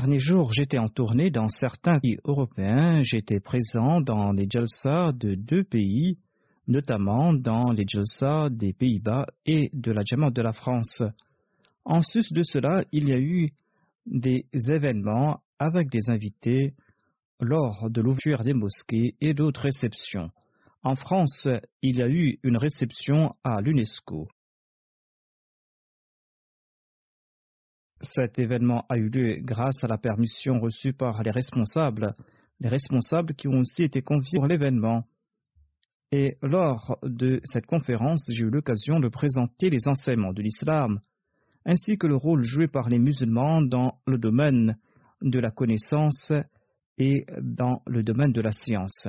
Dernier jour, j'étais en tournée dans certains pays européens. J'étais présent dans les Jalsa de deux pays, notamment dans les Jalsa des Pays-Bas et de la Jamaat de la France. En sus de cela, il y a eu des événements avec des invités lors de l'ouverture des mosquées et d'autres réceptions. En France, il y a eu une réception à l'UNESCO. Cet événement a eu lieu grâce à la permission reçue par les responsables, les responsables qui ont aussi été conviés pour l'événement. Et lors de cette conférence, j'ai eu l'occasion de présenter les enseignements de l'islam, ainsi que le rôle joué par les musulmans dans le domaine de la connaissance et dans le domaine de la science.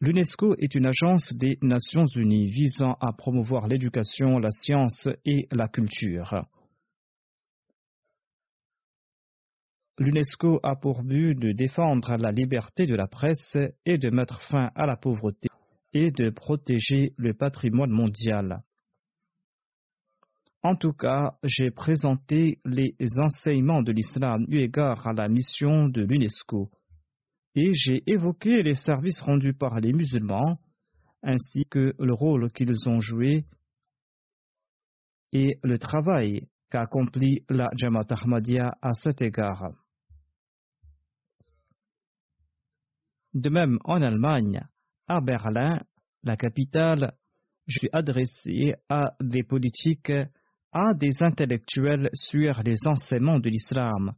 L'UNESCO est une agence des Nations Unies visant à promouvoir l'éducation, la science et la culture. L'UNESCO a pour but de défendre la liberté de la presse et de mettre fin à la pauvreté et de protéger le patrimoine mondial. En tout cas, j'ai présenté les enseignements de l'islam eu égard à la mission de l'UNESCO et j'ai évoqué les services rendus par les musulmans ainsi que le rôle qu'ils ont joué et le travail qu'a accompli la Jamaat Ahmadiyya à cet égard. De même, en Allemagne, à Berlin, la capitale, je suis adressé à des politiques, à des intellectuels sur les enseignements de l'islam.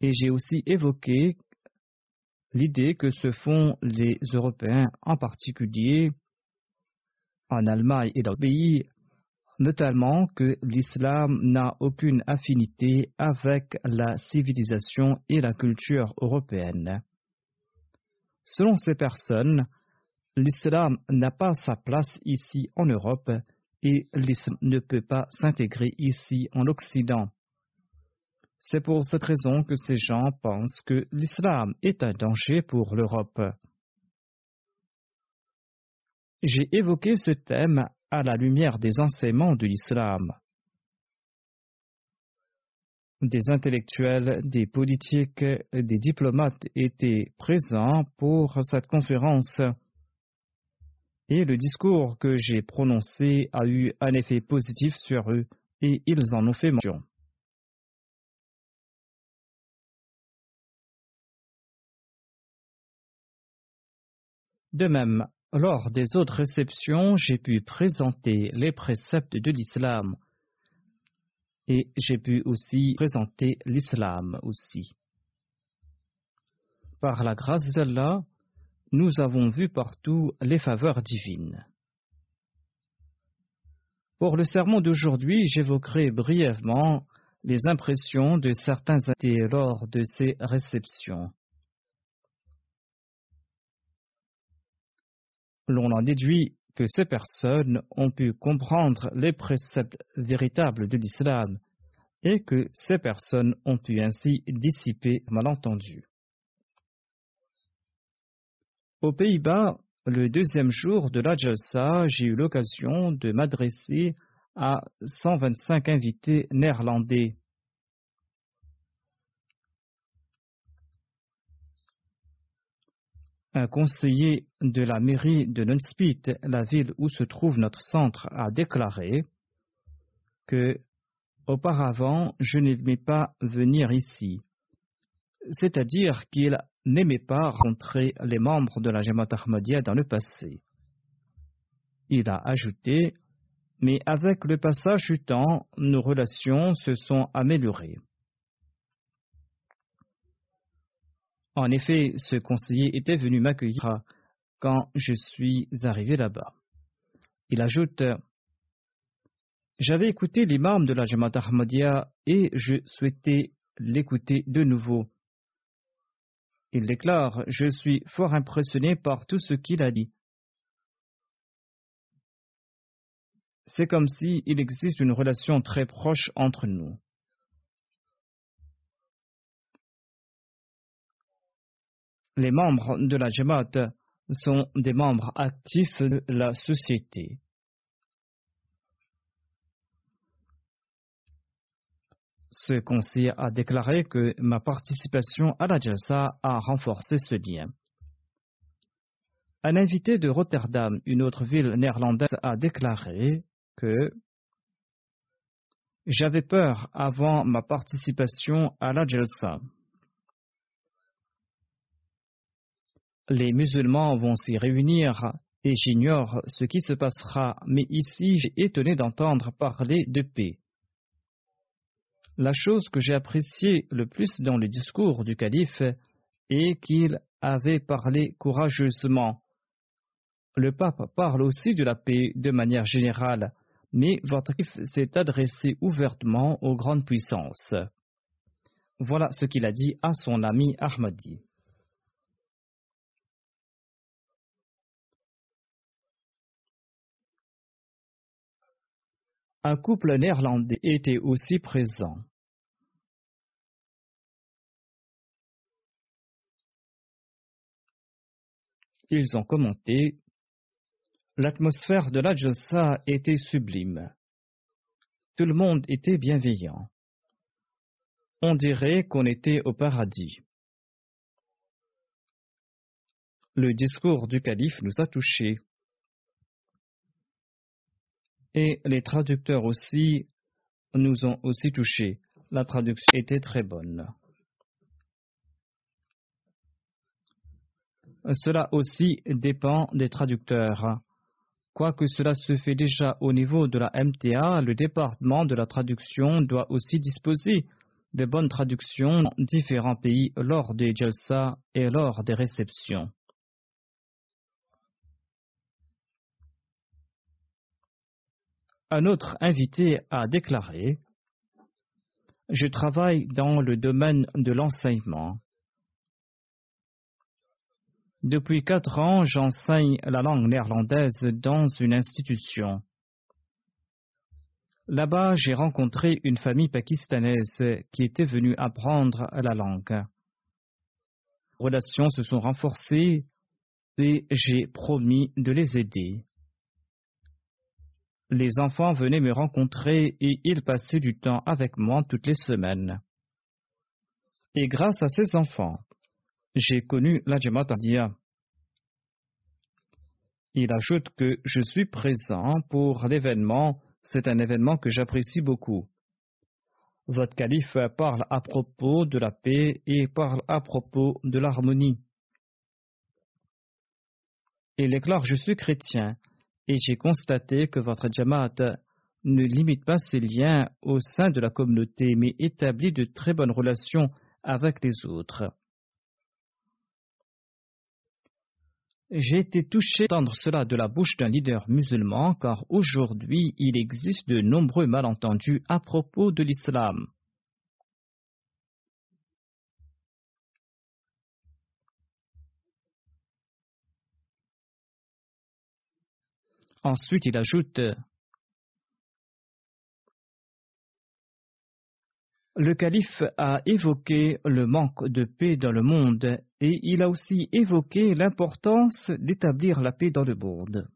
Et j'ai aussi évoqué l'idée que se font les Européens, en particulier en Allemagne et dans le pays, notamment que l'islam n'a aucune affinité avec la civilisation et la culture européenne. Selon ces personnes, l'islam n'a pas sa place ici en Europe et l'islam ne peut pas s'intégrer ici en Occident. C'est pour cette raison que ces gens pensent que l'islam est un danger pour l'Europe. J'ai évoqué ce thème à la lumière des enseignements de l'islam. Des intellectuels, des politiques, des diplomates étaient présents pour cette conférence et le discours que j'ai prononcé a eu un effet positif sur eux et ils en ont fait mention. De même, lors des autres réceptions, j'ai pu présenter les préceptes de l'islam et j'ai pu aussi présenter l'islam aussi. Par la grâce d'Allah, nous avons vu partout les faveurs divines. Pour le sermon d'aujourd'hui, j'évoquerai brièvement les impressions de certains athées lors de ces réceptions. L'on en déduit que ces personnes ont pu comprendre les préceptes véritables de l'islam et que ces personnes ont pu ainsi dissiper malentendu. Aux Pays-Bas, le deuxième jour de la Jalsa, j'ai eu l'occasion de m'adresser à 125 invités néerlandais. Un conseiller de la mairie de Nunspeet, la ville où se trouve notre centre, a déclaré que auparavant je n'aimais pas venir ici. C'est-à-dire qu'il n'aimait pas rencontrer les membres de la Jamaat Ahmadiyya dans le passé. Il a ajouté Mais avec le passage du temps, nos relations se sont améliorées. En effet, ce conseiller était venu m'accueillir quand je suis arrivé là-bas. Il ajoute J'avais écouté l'imam de la Jamaat Ahmadiyya et je souhaitais l'écouter de nouveau. Il déclare Je suis fort impressionné par tout ce qu'il a dit. C'est comme s'il existe une relation très proche entre nous. Les membres de la Jamaat sont des membres actifs de la société. Ce conseiller a déclaré que ma participation à la Jalsa a renforcé ce lien. Un invité de Rotterdam, une autre ville néerlandaise, a déclaré que j'avais peur avant ma participation à la Jalsa. Les musulmans vont s'y réunir et j'ignore ce qui se passera, mais ici j'ai étonné d'entendre parler de paix. La chose que j'ai appréciée le plus dans le discours du calife est qu'il avait parlé courageusement. Le pape parle aussi de la paix de manière générale, mais votre calife s'est adressé ouvertement aux grandes puissances. Voilà ce qu'il a dit à son ami Ahmadi. Un couple néerlandais était aussi présent. Ils ont commenté L'atmosphère de la Jossa était sublime. Tout le monde était bienveillant. On dirait qu'on était au paradis. Le discours du calife nous a touchés. Et les traducteurs aussi nous ont aussi touchés. La traduction était très bonne. Cela aussi dépend des traducteurs. Quoique cela se fait déjà au niveau de la MTA, le département de la traduction doit aussi disposer de bonnes traductions dans différents pays lors des jalsa et lors des réceptions. Un autre invité a déclaré Je travaille dans le domaine de l'enseignement. Depuis quatre ans, j'enseigne la langue néerlandaise dans une institution. Là-bas, j'ai rencontré une famille pakistanaise qui était venue apprendre la langue. Les relations se sont renforcées et j'ai promis de les aider les enfants venaient me rencontrer et ils passaient du temps avec moi toutes les semaines. Et grâce à ces enfants, j'ai connu la Jamaat Il ajoute que je suis présent pour l'événement, c'est un événement que j'apprécie beaucoup. Votre calife parle à propos de la paix et parle à propos de l'harmonie. Il déclare Je suis chrétien et j'ai constaté que votre Jamaat ne limite pas ses liens au sein de la communauté, mais établit de très bonnes relations avec les autres. J'ai été touché d'entendre cela de la bouche d'un leader musulman, car aujourd'hui il existe de nombreux malentendus à propos de l'islam. Ensuite, il ajoute Le calife a évoqué le manque de paix dans le monde et il a aussi évoqué l'importance d'établir la paix dans le monde.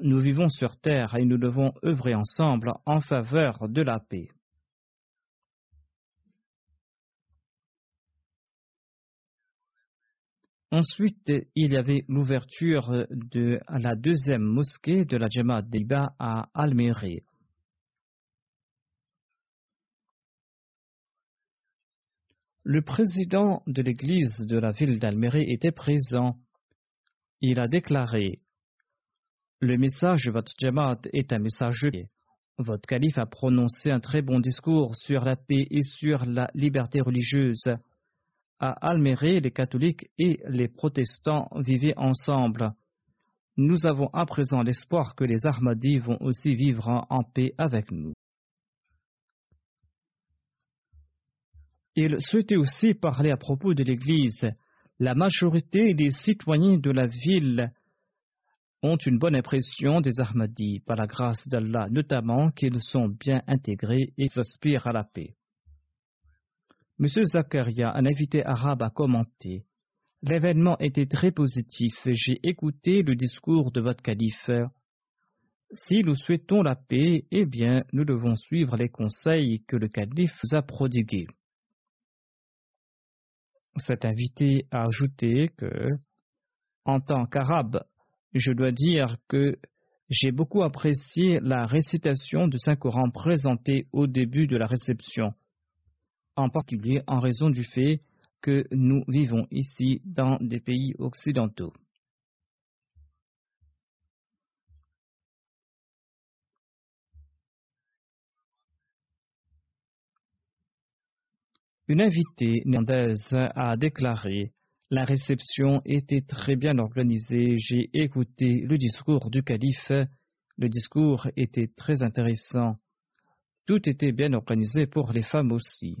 Nous vivons sur Terre et nous devons œuvrer ensemble en faveur de la paix. Ensuite, il y avait l'ouverture de la deuxième mosquée de la Jamaat d'Iba à Almere. Le président de l'église de la ville d'Almere était présent. Il a déclaré Le message de votre Jamaat est un message Votre calife a prononcé un très bon discours sur la paix et sur la liberté religieuse. À Almere, les catholiques et les protestants vivaient ensemble. Nous avons à présent l'espoir que les Ahmadis vont aussi vivre en paix avec nous. Il souhaitait aussi parler à propos de l'Église. La majorité des citoyens de la ville ont une bonne impression des Ahmadis, par la grâce d'Allah, notamment qu'ils sont bien intégrés et s'aspirent à la paix. M. Zakaria, un invité arabe, a commenté L'événement était très positif. J'ai écouté le discours de votre calife. Si nous souhaitons la paix, eh bien, nous devons suivre les conseils que le calife nous a prodigués. Cet invité a ajouté que, en tant qu'arabe, je dois dire que j'ai beaucoup apprécié la récitation du Saint-Coran présentée au début de la réception, en particulier en raison du fait que nous vivons ici dans des pays occidentaux. Une invitée néerlandaise a déclaré La réception était très bien organisée. J'ai écouté le discours du calife. Le discours était très intéressant. Tout était bien organisé pour les femmes aussi.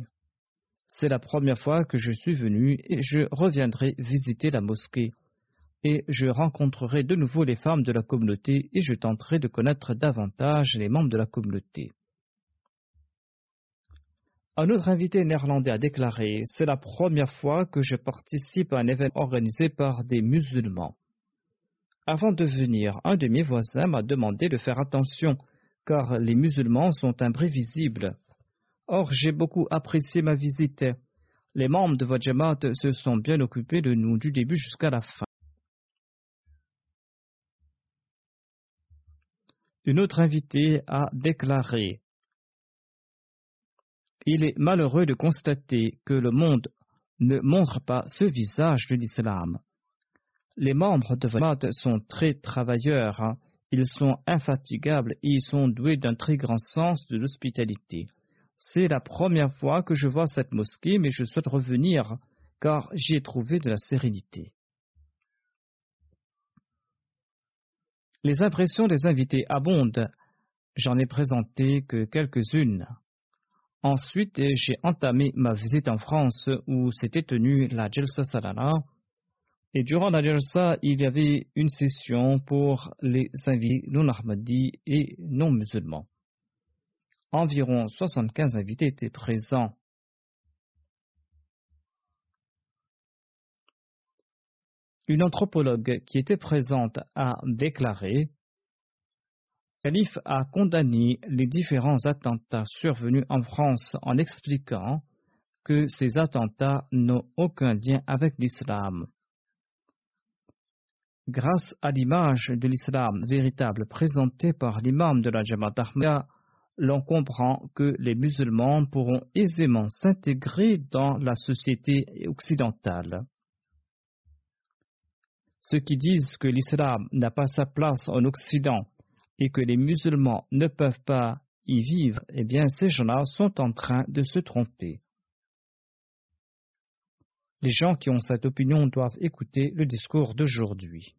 C'est la première fois que je suis venu et je reviendrai visiter la mosquée. Et je rencontrerai de nouveau les femmes de la communauté et je tenterai de connaître davantage les membres de la communauté. Un autre invité néerlandais a déclaré C'est la première fois que je participe à un événement organisé par des musulmans. Avant de venir, un de mes voisins m'a demandé de faire attention, car les musulmans sont imprévisibles. Or, j'ai beaucoup apprécié ma visite. Les membres de votre Jamaat se sont bien occupés de nous du début jusqu'à la fin. Une autre invitée a déclaré il est malheureux de constater que le monde ne montre pas ce visage de l'islam. Les membres de Vamat sont très travailleurs, hein. ils sont infatigables et ils sont doués d'un très grand sens de l'hospitalité. C'est la première fois que je vois cette mosquée, mais je souhaite revenir car j'y ai trouvé de la sérénité. Les impressions des invités abondent. J'en ai présenté que quelques-unes. Ensuite, j'ai entamé ma visite en France où s'était tenue la Jalsa Salana. Et durant la Jalsa, il y avait une session pour les invités non ahmadis et non musulmans. Environ 75 invités étaient présents. Une anthropologue qui était présente a déclaré calife a condamné les différents attentats survenus en France en expliquant que ces attentats n'ont aucun lien avec l'islam. Grâce à l'image de l'islam véritable présentée par l'imam de la Jamaat Ahmadiyya, l'on comprend que les musulmans pourront aisément s'intégrer dans la société occidentale. Ceux qui disent que l'islam n'a pas sa place en Occident et que les musulmans ne peuvent pas y vivre, eh bien ces gens-là sont en train de se tromper. Les gens qui ont cette opinion doivent écouter le discours d'aujourd'hui.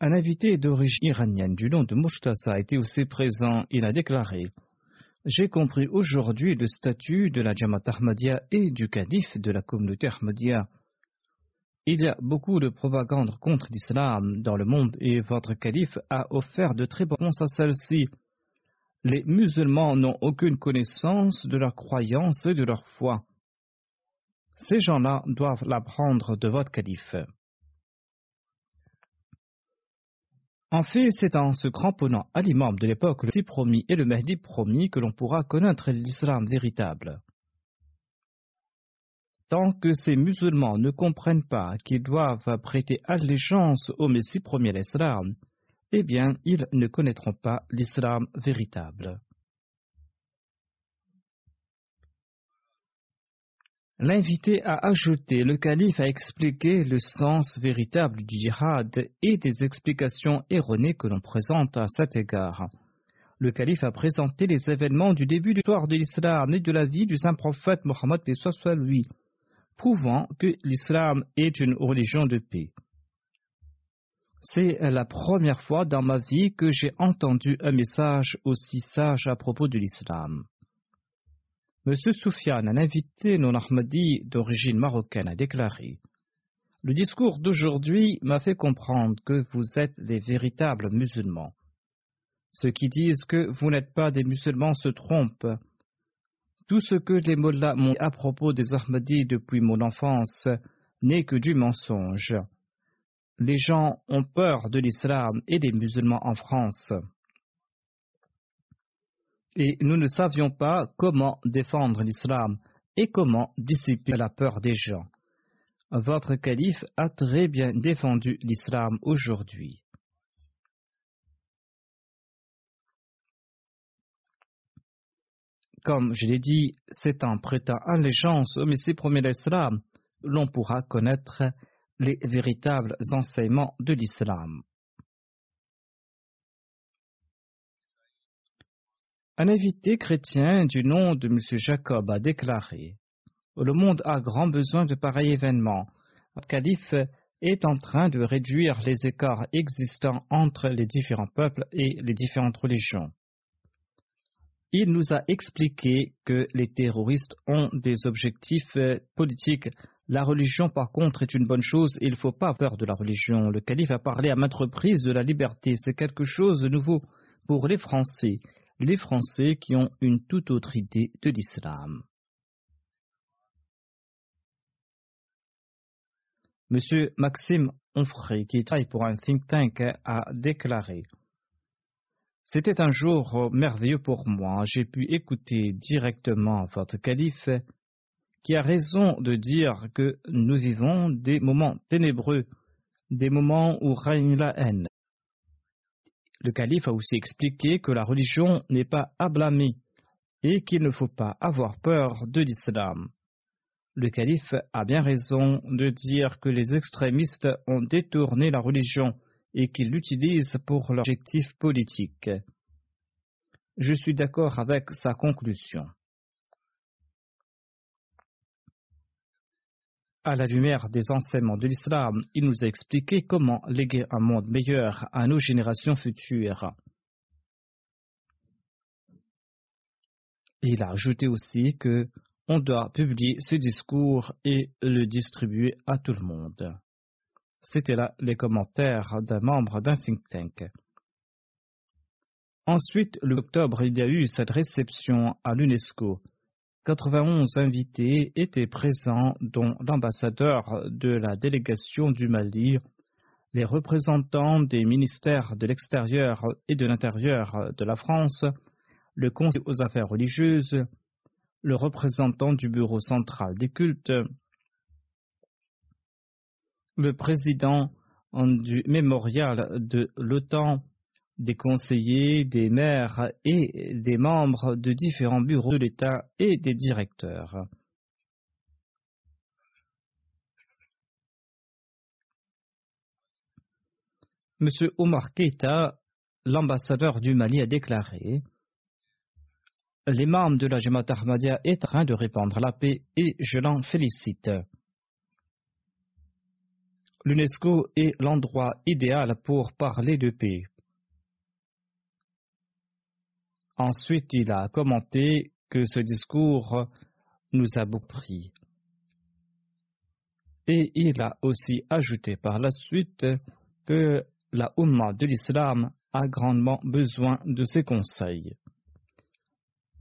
Un invité d'origine iranienne du nom de Mushtasa a été aussi présent. Il a déclaré J'ai compris aujourd'hui le statut de la Jamaat Ahmadiyya et du calife de la communauté Ahmadiyya Il y a beaucoup de propagande contre l'islam dans le monde et votre calife a offert de très bonnes réponses à celle-ci. Les musulmans n'ont aucune connaissance de leur croyance et de leur foi. Ces gens-là doivent l'apprendre de votre calife. En fait, c'est en se cramponnant à l'imam de l'époque, le promis et le Mahdi promis, que l'on pourra connaître l'islam véritable. Tant que ces musulmans ne comprennent pas qu'ils doivent prêter allégeance au Messie premier l'islam, eh bien, ils ne connaîtront pas l'islam véritable. L'invité a ajouté le calife a expliqué le sens véritable du djihad et des explications erronées que l'on présente à cet égard. Le calife a présenté les événements du début de l'histoire de l'islam et de la vie du saint prophète Mohammed soit prouvant que l'islam est une religion de paix. C'est la première fois dans ma vie que j'ai entendu un message aussi sage à propos de l'islam. M. Soufiane, un invité non ahmadi d'origine marocaine, a déclaré Le discours d'aujourd'hui m'a fait comprendre que vous êtes les véritables musulmans. Ceux qui disent que vous n'êtes pas des musulmans se trompent. Tout ce que les mollahs m'ont dit à propos des Ahmadis depuis mon enfance n'est que du mensonge. Les gens ont peur de l'islam et des musulmans en France et nous ne savions pas comment défendre l'islam et comment dissiper la peur des gens. Votre calife a très bien défendu l'islam aujourd'hui. Comme je l'ai dit, c'est en prêtant allégeance au Messie premier l'islam l'on pourra connaître les véritables enseignements de l'islam. Un invité chrétien du nom de M. Jacob a déclaré Le monde a grand besoin de pareils événements. Le calife est en train de réduire les écarts existants entre les différents peuples et les différentes religions. Il nous a expliqué que les terroristes ont des objectifs politiques. La religion, par contre, est une bonne chose il ne faut pas peur de la religion. Le calife a parlé à maintes reprises de la liberté. C'est quelque chose de nouveau pour les Français les Français qui ont une toute autre idée de l'islam. Monsieur Maxime Onfray, qui travaille pour un think tank, a déclaré C'était un jour merveilleux pour moi. J'ai pu écouter directement votre calife, qui a raison de dire que nous vivons des moments ténébreux, des moments où règne la haine. Le calife a aussi expliqué que la religion n'est pas à blâmer et qu'il ne faut pas avoir peur de l'islam. Le calife a bien raison de dire que les extrémistes ont détourné la religion et qu'ils l'utilisent pour leur objectif politique. Je suis d'accord avec sa conclusion. À la lumière des enseignements de l'islam, il nous a expliqué comment léguer un monde meilleur à nos générations futures. Il a ajouté aussi que on doit publier ce discours et le distribuer à tout le monde. C'était là les commentaires d'un membre d'un think tank. Ensuite, l'octobre, il y a eu cette réception à l'UNESCO 91 invités étaient présents, dont l'ambassadeur de la délégation du Mali, les représentants des ministères de l'extérieur et de l'intérieur de la France, le conseil aux affaires religieuses, le représentant du bureau central des cultes, le président du mémorial de l'OTAN, des conseillers, des maires et des membres de différents bureaux de l'État et des directeurs. M. Omar Keita, l'ambassadeur du Mali, a déclaré Les membres de la Jamaat Ahmadiyya est en train de répandre la paix et je l'en félicite. L'UNESCO est l'endroit idéal pour parler de paix. Ensuite, il a commenté que ce discours nous a beaucoup pris. Et il a aussi ajouté par la suite que la Ummah de l'islam a grandement besoin de ses conseils.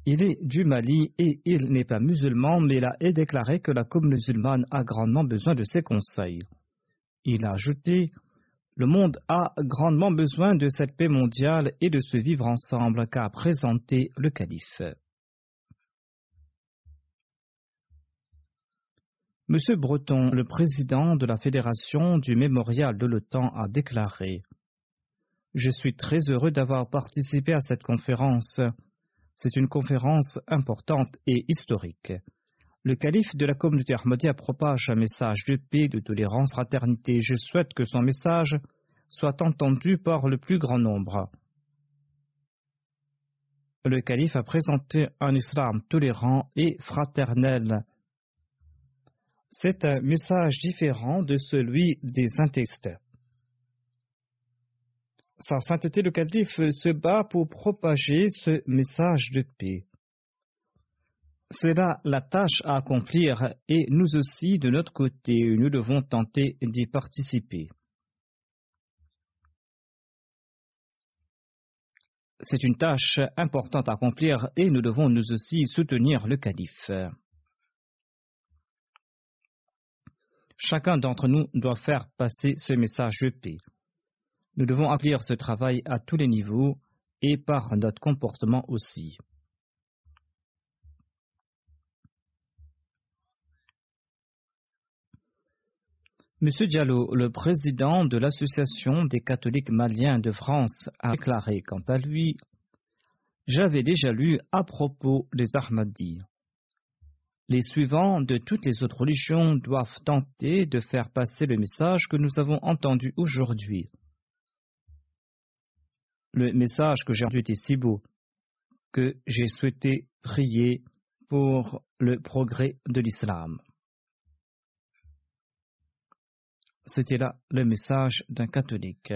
Il est du Mali et il n'est pas musulman, mais il a déclaré que la communauté musulmane a grandement besoin de ses conseils. Il a ajouté Le monde a grandement besoin de cette paix mondiale et de se vivre ensemble qu'a présenté le calife. Monsieur Breton, le président de la Fédération du Mémorial de l'OTAN, a déclaré Je suis très heureux d'avoir participé à cette conférence. C'est une conférence importante et historique. Le calife de la communauté Ahmadiyya propage un message de paix, de tolérance, fraternité. Je souhaite que son message soit entendu par le plus grand nombre. Le calife a présenté un islam tolérant et fraternel c'est un message différent de celui des intestes. Sa sainteté le calife se bat pour propager ce message de paix. C'est là la tâche à accomplir et nous aussi, de notre côté, nous devons tenter d'y participer. C'est une tâche importante à accomplir et nous devons nous aussi soutenir le calife. Chacun d'entre nous doit faire passer ce message de paix. Nous devons appliquer ce travail à tous les niveaux et par notre comportement aussi. Monsieur Diallo, le président de l'Association des catholiques maliens de France, a déclaré quant à lui J'avais déjà lu à propos des Ahmadis. Les suivants de toutes les autres religions doivent tenter de faire passer le message que nous avons entendu aujourd'hui. Le message que j'ai entendu était si beau que j'ai souhaité prier pour le progrès de l'islam. C'était là le message d'un catholique.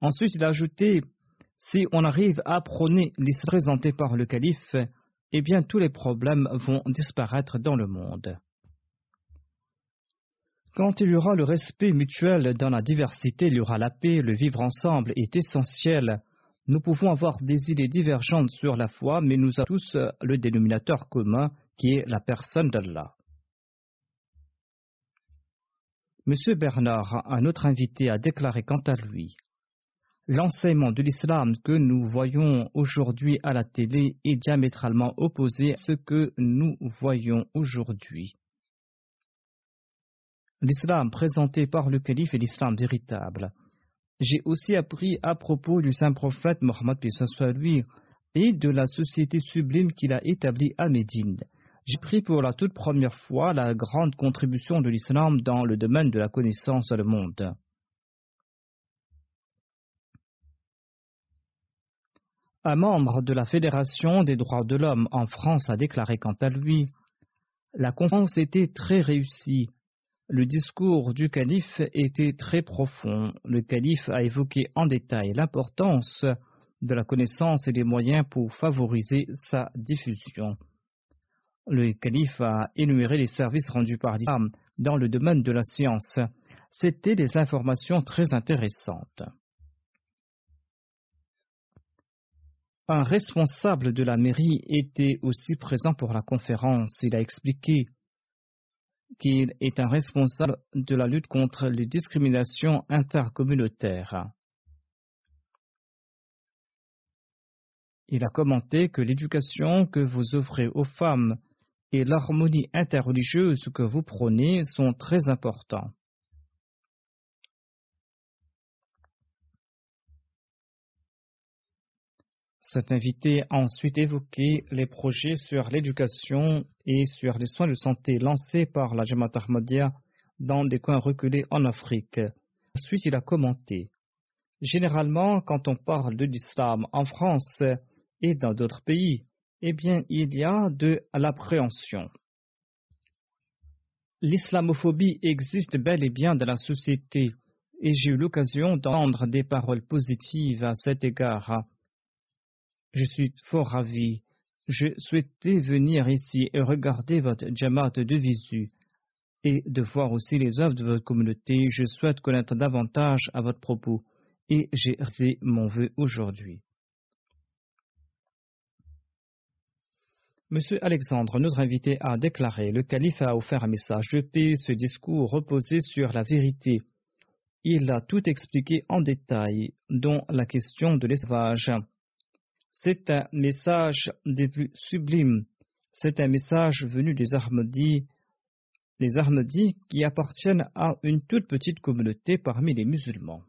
Ensuite, il a ajouté Si on arrive à prôner l'islam présenté par le calife, eh bien tous les problèmes vont disparaître dans le monde. Quand il y aura le respect mutuel dans la diversité, il y aura la paix, le vivre ensemble est essentiel. Nous pouvons avoir des idées divergentes sur la foi, mais nous avons tous le dénominateur commun qui est la personne d'Allah. Monsieur Bernard, un autre invité, a déclaré quant à lui L'enseignement de l'islam que nous voyons aujourd'hui à la télé est diamétralement opposé à ce que nous voyons aujourd'hui. L'islam présenté par le calife est l'islam véritable. J'ai aussi appris à propos du saint prophète Mohammed lui et de la société sublime qu'il a établie à Médine. J'ai pris pour la toute première fois la grande contribution de l'islam dans le domaine de la connaissance du monde. Un membre de la Fédération des droits de l'homme en France a déclaré quant à lui La conférence était très réussie. Le discours du calife était très profond. Le calife a évoqué en détail l'importance de la connaissance et des moyens pour favoriser sa diffusion. Le calife a énuméré les services rendus par l'islam dans le domaine de la science. C'étaient des informations très intéressantes. Un responsable de la mairie était aussi présent pour la conférence. Il a expliqué qu'il est un responsable de la lutte contre les discriminations intercommunautaires. Il a commenté que l'éducation que vous offrez aux femmes et l'harmonie interreligieuse que vous prônez sont très importants. Cet invité a ensuite évoqué les projets sur l'éducation et sur les soins de santé lancés par la Jamaat Ahmadiyya dans des coins reculés en Afrique. Ensuite, il a commenté Généralement, quand on parle de l'islam en France et dans d'autres pays, eh bien, il y a de l'appréhension. L'islamophobie existe bel et bien dans la société et j'ai eu l'occasion d'entendre des paroles positives à cet égard. Je suis fort ravi. Je souhaitais venir ici et regarder votre Jamaat de visu. et de voir aussi les œuvres de votre communauté. Je souhaite connaître davantage à votre propos et j'ai mon vœu aujourd'hui. Monsieur Alexandre, notre invité, a déclaré Le calife a offert un message de paix. Ce discours reposait sur la vérité. Il a tout expliqué en détail, dont la question de l'esclavage. C'est un message des plus sublimes. C'est un message venu des Ahmadis, les Ahmadis qui appartiennent à une toute petite communauté parmi les musulmans.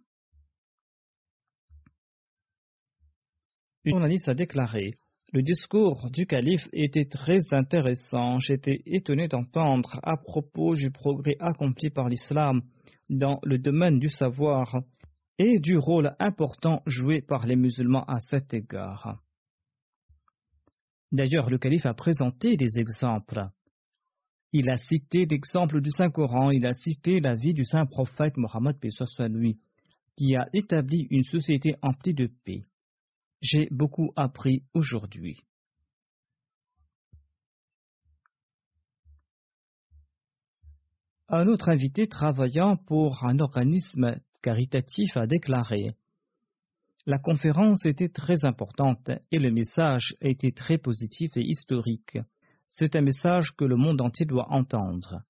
Une journaliste a déclaré Le discours du calife était très intéressant. J'étais étonné d'entendre à propos du progrès accompli par l'islam dans le domaine du savoir et du rôle important joué par les musulmans à cet égard. D'ailleurs, le calife a présenté des exemples. Il a cité l'exemple du Saint-Coran, il a cité la vie du saint prophète Mohammed qui a établi une société emplie de paix. J'ai beaucoup appris aujourd'hui. Un autre invité travaillant pour un organisme caritatif a déclaré La conférence était très importante et le message a été très positif et historique. C'est un message que le monde entier doit entendre.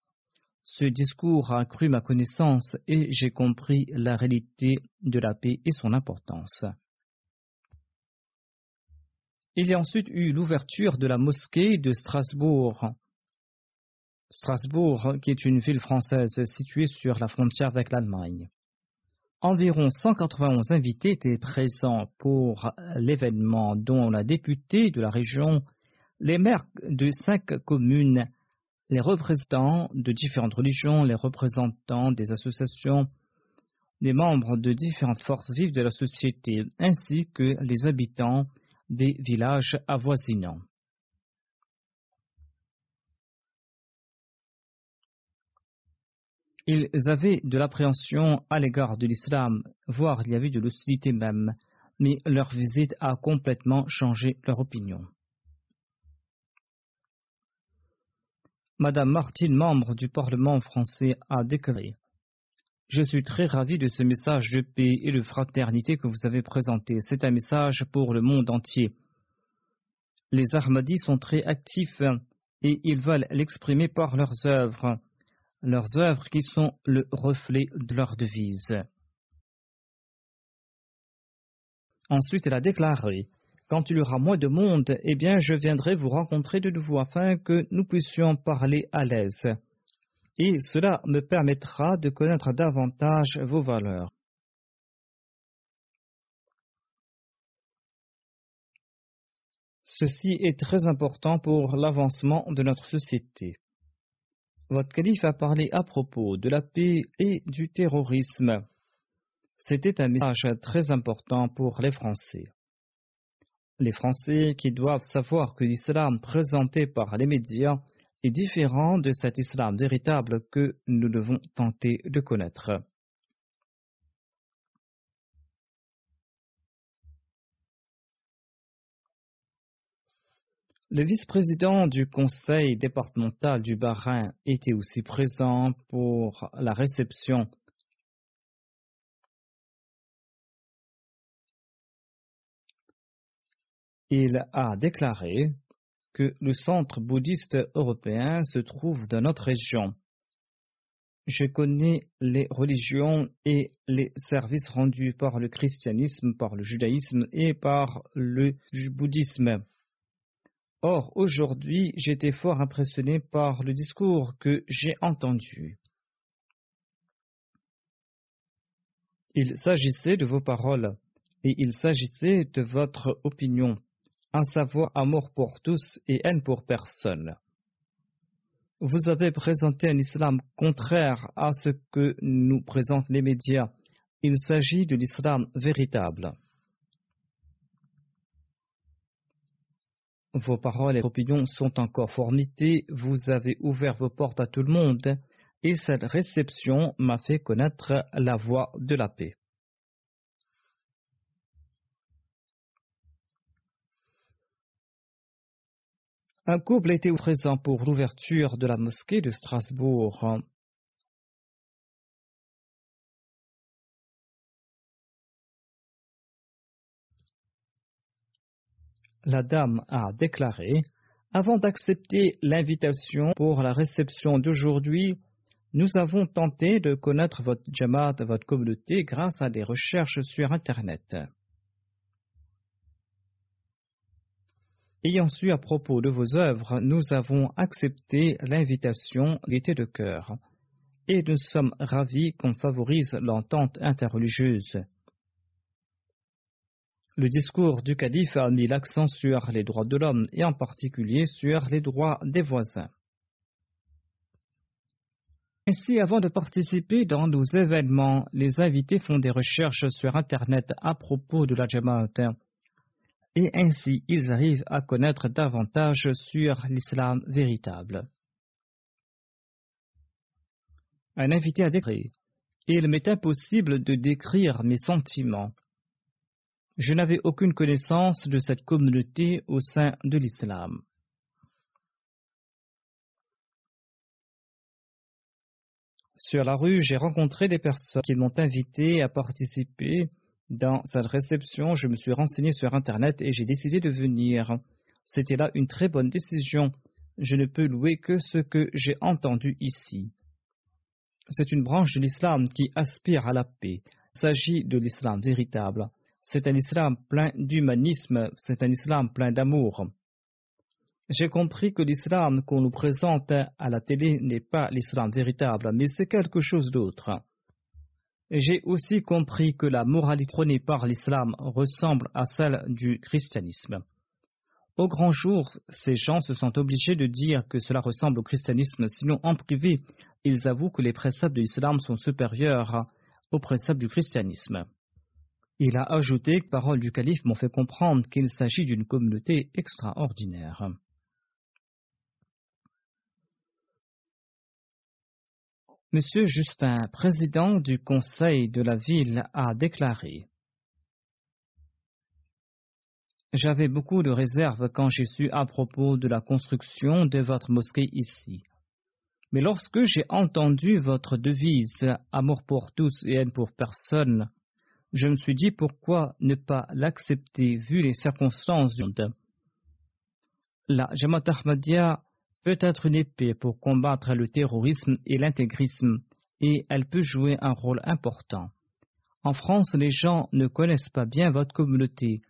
Ce discours a accru ma connaissance et j'ai compris la réalité de la paix et son importance. Il y a ensuite eu l'ouverture de la mosquée de Strasbourg. Strasbourg, qui est une ville française située sur la frontière avec l'Allemagne. Environ 191 invités étaient présents pour l'événement, dont la députée de la région, les maires de cinq communes, les représentants de différentes religions, les représentants des associations, des membres de différentes forces vives de la société, ainsi que les habitants des villages avoisinants. Ils avaient de l'appréhension à l'égard de l'islam, voire il y avait de l'hostilité même, mais leur visite a complètement changé leur opinion. Madame Martine, membre du Parlement français, a déclaré je suis très ravi de ce message de paix et de fraternité que vous avez présenté. C'est un message pour le monde entier. Les Ahmadis sont très actifs et ils veulent l'exprimer par leurs œuvres, leurs œuvres qui sont le reflet de leur devise. Ensuite, elle a déclaré Quand il y aura moins de monde, eh bien, je viendrai vous rencontrer de nouveau afin que nous puissions parler à l'aise et cela me permettra de connaître davantage vos valeurs. Ceci est très important pour l'avancement de notre société. Votre calife a parlé à propos de la paix et du terrorisme. C'était un message très important pour les Français. Les Français qui doivent savoir que l'islam présenté par les médias est différent de cet islam véritable que nous devons tenter de connaître. Le vice-président du conseil départemental du Bahreïn était aussi présent pour la réception. Il a déclaré que le centre bouddhiste européen se trouve dans notre région. Je connais les religions et les services rendus par le christianisme, par le judaïsme et par le bouddhisme. Or, aujourd'hui, j'étais fort impressionné par le discours que j'ai entendu. Il s'agissait de vos paroles et il s'agissait de votre opinion à savoir amour pour tous et haine pour personne. Vous avez présenté un islam contraire à ce que nous présentent les médias. Il s'agit de l'islam véritable. Vos paroles et opinions sont encore formitées, vous avez ouvert vos portes à tout le monde, et cette réception m'a fait connaître la voie de la paix. Un couple était présent pour l'ouverture de la mosquée de Strasbourg. La dame a déclaré Avant d'accepter l'invitation pour la réception d'aujourd'hui, nous avons tenté de connaître votre Jamaat, votre communauté, grâce à des recherches sur Internet. Ayant su à propos de vos œuvres, nous avons accepté l'invitation d'été de cœur, et nous sommes ravis qu'on favorise l'entente interreligieuse. Le discours du calife a mis l'accent sur les droits de l'homme et en particulier sur les droits des voisins. Ainsi, avant de participer dans nos événements, les invités font des recherches sur Internet à propos de la Jamaat et ainsi ils arrivent à connaître davantage sur l'islam véritable. Un invité a décrit Il m'est impossible de décrire mes sentiments. Je n'avais aucune connaissance de cette communauté au sein de l'islam. Sur la rue, j'ai rencontré des personnes qui m'ont invité à participer dans cette réception, je me suis renseigné sur Internet et j'ai décidé de venir. C'était là une très bonne décision. Je ne peux louer que ce que j'ai entendu ici. C'est une branche de l'islam qui aspire à la paix. Il s'agit de l'islam véritable. C'est un islam plein d'humanisme, c'est un islam plein d'amour. J'ai compris que l'islam qu'on nous présente à la télé n'est pas l'islam véritable, mais c'est quelque chose d'autre. J'ai aussi compris que la moralité prônée par l'islam ressemble à celle du christianisme. Au grand jour, ces gens se sont obligés de dire que cela ressemble au christianisme, sinon en privé, ils avouent que les préceptes de l'islam sont supérieurs aux préceptes du christianisme. Il a ajouté que les paroles du calife m'ont fait comprendre qu'il s'agit d'une communauté extraordinaire. Monsieur Justin, président du conseil de la ville, a déclaré J'avais beaucoup de réserves quand j'ai su à propos de la construction de votre mosquée ici. Mais lorsque j'ai entendu votre devise Amour pour tous et haine pour personne, je me suis dit pourquoi ne pas l'accepter vu les circonstances du monde. La Jamaat peut être une épée pour combattre le terrorisme et l'intégrisme, et elle peut jouer un rôle important. En France, les gens ne connaissent pas bien votre communauté.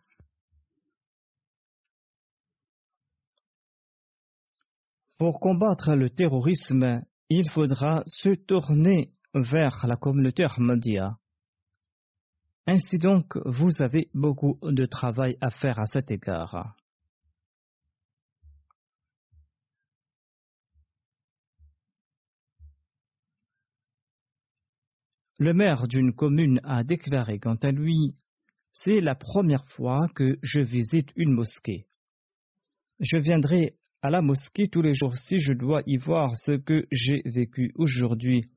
Pour combattre le terrorisme, il faudra se tourner vers la communauté Ahmadiyya. Ainsi donc, vous avez beaucoup de travail à faire à cet égard. Le maire d'une commune a déclaré quant à lui C'est la première fois que je visite une mosquée. Je viendrai à la mosquée tous les jours si je dois y voir ce que j'ai vécu aujourd'hui.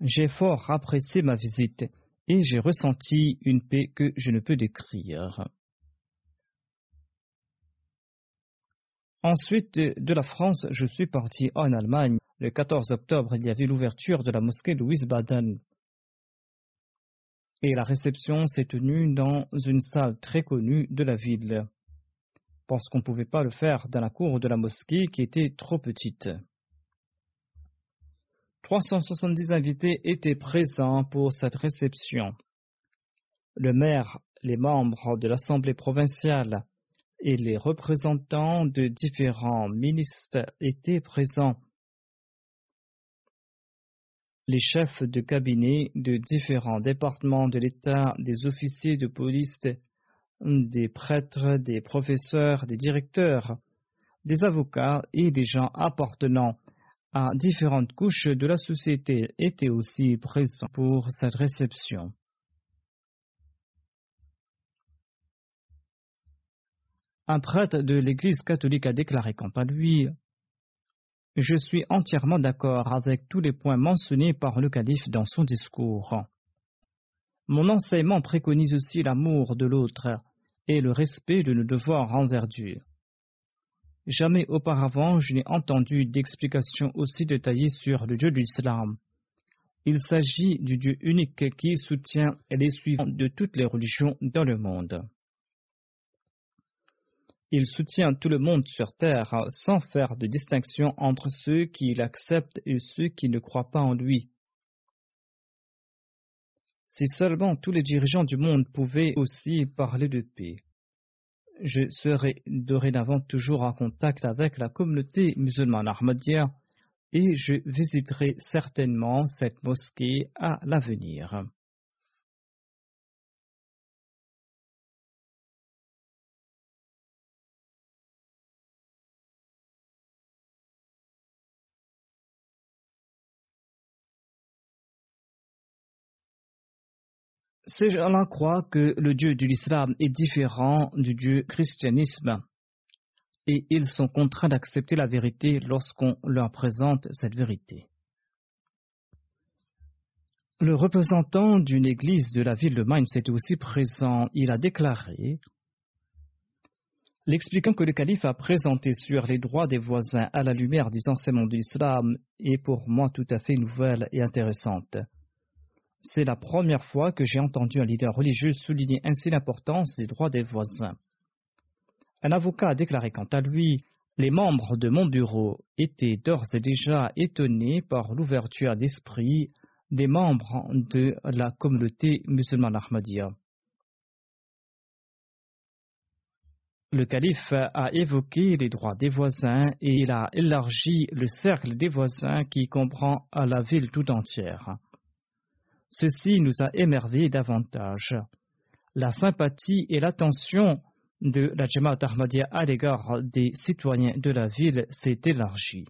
J'ai fort apprécié ma visite et j'ai ressenti une paix que je ne peux décrire. Ensuite de la France, je suis parti en Allemagne. Le 14 octobre, il y avait l'ouverture de la mosquée de Wiesbaden et la réception s'est tenue dans une salle très connue de la ville, parce qu'on ne pouvait pas le faire dans la cour de la mosquée qui était trop petite. 370 invités étaient présents pour cette réception. Le maire, les membres de l'Assemblée provinciale et les représentants de différents ministres étaient présents les chefs de cabinet de différents départements de l'État, des officiers de police, des prêtres, des professeurs, des directeurs, des avocats et des gens appartenant à différentes couches de la société étaient aussi présents pour cette réception. Un prêtre de l'Église catholique a déclaré quant à lui je suis entièrement d'accord avec tous les points mentionnés par le calife dans son discours. Mon enseignement préconise aussi l'amour de l'autre et le respect de nos devoirs envers Dieu. Jamais auparavant je n'ai entendu d'explication aussi détaillée sur le Dieu de l'islam. Il s'agit du Dieu unique qui soutient les suivants de toutes les religions dans le monde. Il soutient tout le monde sur terre sans faire de distinction entre ceux qui l'acceptent et ceux qui ne croient pas en lui. Si seulement tous les dirigeants du monde pouvaient aussi parler de paix, je serai dorénavant toujours en contact avec la communauté musulmane Ahmadiyya et je visiterai certainement cette mosquée à l'avenir. Ces gens-là croient que le Dieu de l'islam est différent du Dieu christianisme et ils sont contraints d'accepter la vérité lorsqu'on leur présente cette vérité. Le représentant d'une église de la ville de Mainz était aussi présent. Il a déclaré, l'expliquant que le calife a présenté sur les droits des voisins à la lumière des enseignements de l'islam est pour moi tout à fait nouvelle et intéressante. C'est la première fois que j'ai entendu un leader religieux souligner ainsi l'importance des droits des voisins. Un avocat a déclaré quant à lui Les membres de mon bureau étaient d'ores et déjà étonnés par l'ouverture d'esprit des membres de la communauté musulmane Ahmadiyya. Le calife a évoqué les droits des voisins et il a élargi le cercle des voisins qui comprend la ville tout entière. Ceci nous a émerveillés davantage. La sympathie et l'attention de la Jamaat Ahmadiyya à l'égard des citoyens de la ville s'est élargie.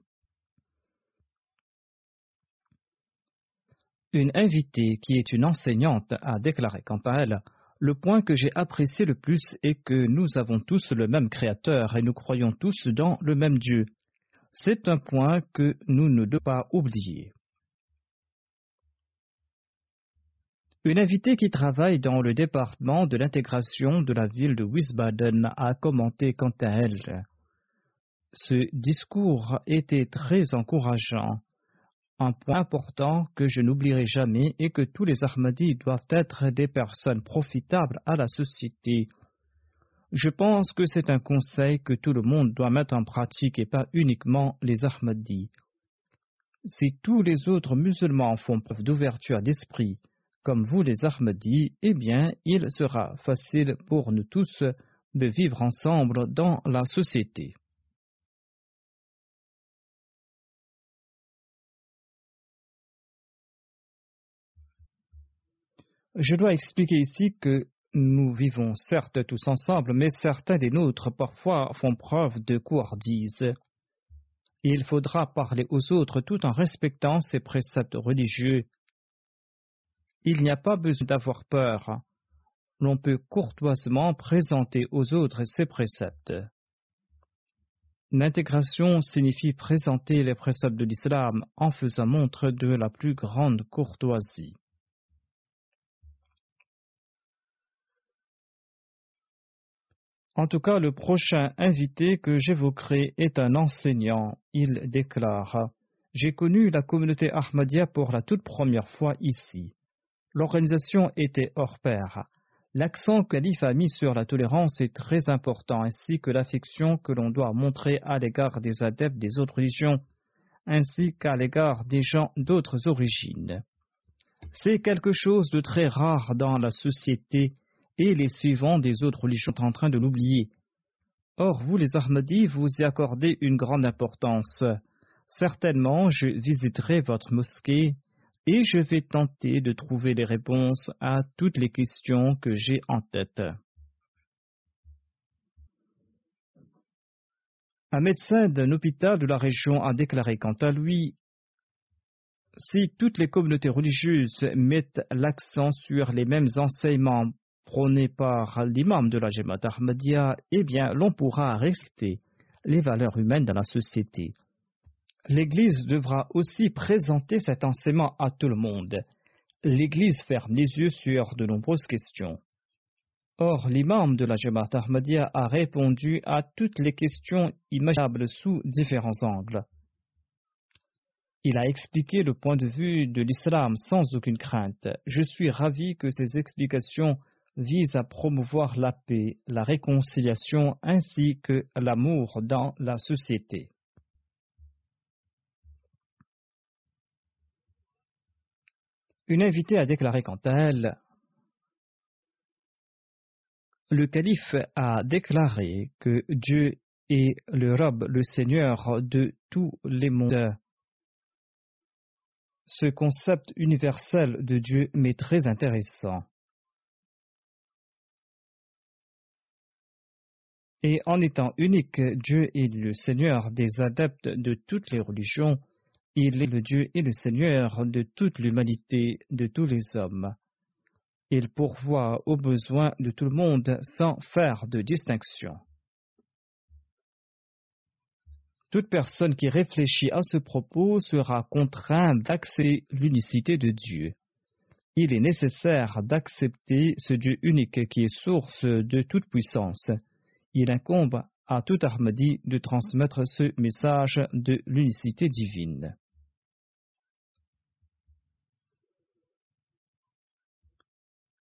Une invitée qui est une enseignante a déclaré quant à elle Le point que j'ai apprécié le plus est que nous avons tous le même Créateur et nous croyons tous dans le même Dieu. C'est un point que nous ne devons pas oublier. Une invitée qui travaille dans le département de l'intégration de la ville de Wiesbaden a commenté quant à elle. Ce discours était très encourageant. Un point important que je n'oublierai jamais est que tous les Ahmadis doivent être des personnes profitables à la société. Je pense que c'est un conseil que tout le monde doit mettre en pratique et pas uniquement les Ahmadis. Si tous les autres musulmans font preuve d'ouverture d'esprit, comme vous les Ahmadis, eh bien, il sera facile pour nous tous de vivre ensemble dans la société. Je dois expliquer ici que nous vivons certes tous ensemble, mais certains des nôtres parfois font preuve de couardise. Il faudra parler aux autres tout en respectant ces préceptes religieux il n'y a pas besoin d'avoir peur. L'on peut courtoisement présenter aux autres ses préceptes. L'intégration signifie présenter les préceptes de l'islam en faisant montre de la plus grande courtoisie. En tout cas, le prochain invité que j'évoquerai est un enseignant. Il déclare J'ai connu la communauté Ahmadiyya pour la toute première fois ici. L'organisation était hors pair. L'accent que l'IF a mis sur la tolérance est très important, ainsi que l'affection que l'on doit montrer à l'égard des adeptes des autres religions, ainsi qu'à l'égard des gens d'autres origines. C'est quelque chose de très rare dans la société et les suivants des autres religions sont en train de l'oublier. Or, vous les Ahmadis, vous y accordez une grande importance. Certainement, je visiterai votre mosquée et je vais tenter de trouver les réponses à toutes les questions que j'ai en tête. Un médecin d'un hôpital de la région a déclaré quant à lui Si toutes les communautés religieuses mettent l'accent sur les mêmes enseignements prônés par l'imam de la Jemaat Ahmadiyya, eh bien l'on pourra respecter les valeurs humaines dans la société l'Église devra aussi présenter cet enseignement à tout le monde. L'Église ferme les yeux sur de nombreuses questions. Or, l'imam de la Jamaat Ahmadiyya a répondu à toutes les questions imaginables sous différents angles. Il a expliqué le point de vue de l'islam sans aucune crainte. Je suis ravi que ces explications visent à promouvoir la paix, la réconciliation ainsi que l'amour dans la société. Une invitée a déclaré quant à elle Le calife a déclaré que Dieu est le Rob, le Seigneur de tous les mondes. Ce concept universel de Dieu m'est très intéressant. Et en étant unique, Dieu est le Seigneur des adeptes de toutes les religions, il est le Dieu et le Seigneur de toute l'humanité, de tous les hommes. Il pourvoit aux besoins de tout le monde sans faire de distinction. Toute personne qui réfléchit à ce propos sera contrainte d'accepter l'unicité de Dieu. Il est nécessaire d'accepter ce Dieu unique qui est source de toute puissance. Il incombe à tout Ahmadi de transmettre ce message de l'unicité divine.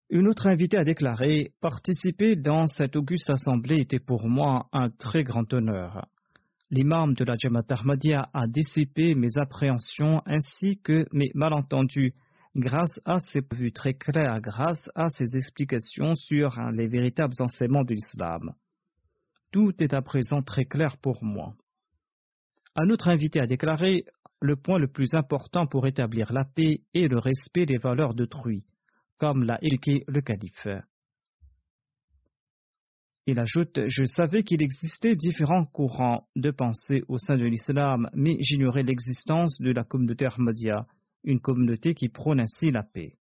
Une autre invitée a déclaré Participer dans cette auguste assemblée était pour moi un très grand honneur l'imam de la Jamaat Ahmadiyya a dissipé mes appréhensions ainsi que mes malentendus grâce à ses vues très claires, grâce à ses explications sur les véritables enseignements de l'islam. Tout est à présent très clair pour moi. Un autre invité a déclaré le point le plus important pour établir la paix est le respect des valeurs d'autrui, comme l'a évoqué le calife. Il ajoute Je savais qu'il existait différents courants de pensée au sein de l'islam, mais j'ignorais l'existence de la communauté Ahmadiyya, une communauté qui prône ainsi la paix.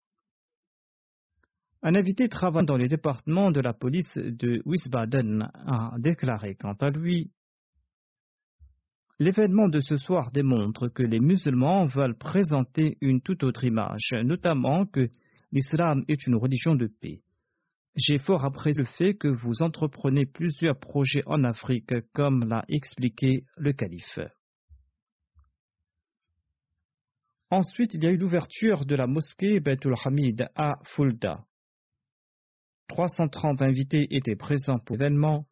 Un invité travaillant dans les départements de la police de Wiesbaden a déclaré quant à lui L'événement de ce soir démontre que les musulmans veulent présenter une toute autre image, notamment que l'islam est une religion de paix. J'ai fort apprécié le fait que vous entreprenez plusieurs projets en Afrique, comme l'a expliqué le calife. Ensuite, il y a eu l'ouverture de la mosquée Baitul Hamid à Fulda. 330 invités étaient présents pour l'événement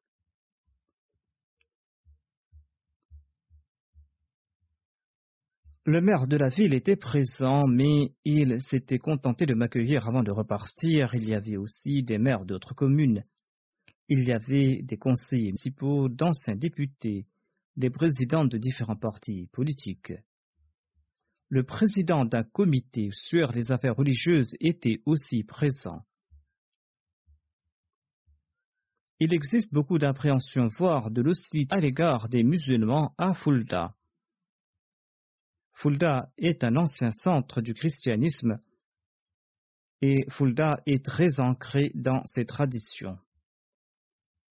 Le maire de la ville était présent, mais il s'était contenté de m'accueillir avant de repartir. Il y avait aussi des maires d'autres communes. Il y avait des conseillers municipaux, d'anciens députés, des présidents de différents partis politiques. Le président d'un comité sur les affaires religieuses était aussi présent. Il existe beaucoup d'appréhension, voire de l'hostilité à l'égard des musulmans à Fulda. Fulda est un ancien centre du christianisme et Fulda est très ancré dans ses traditions.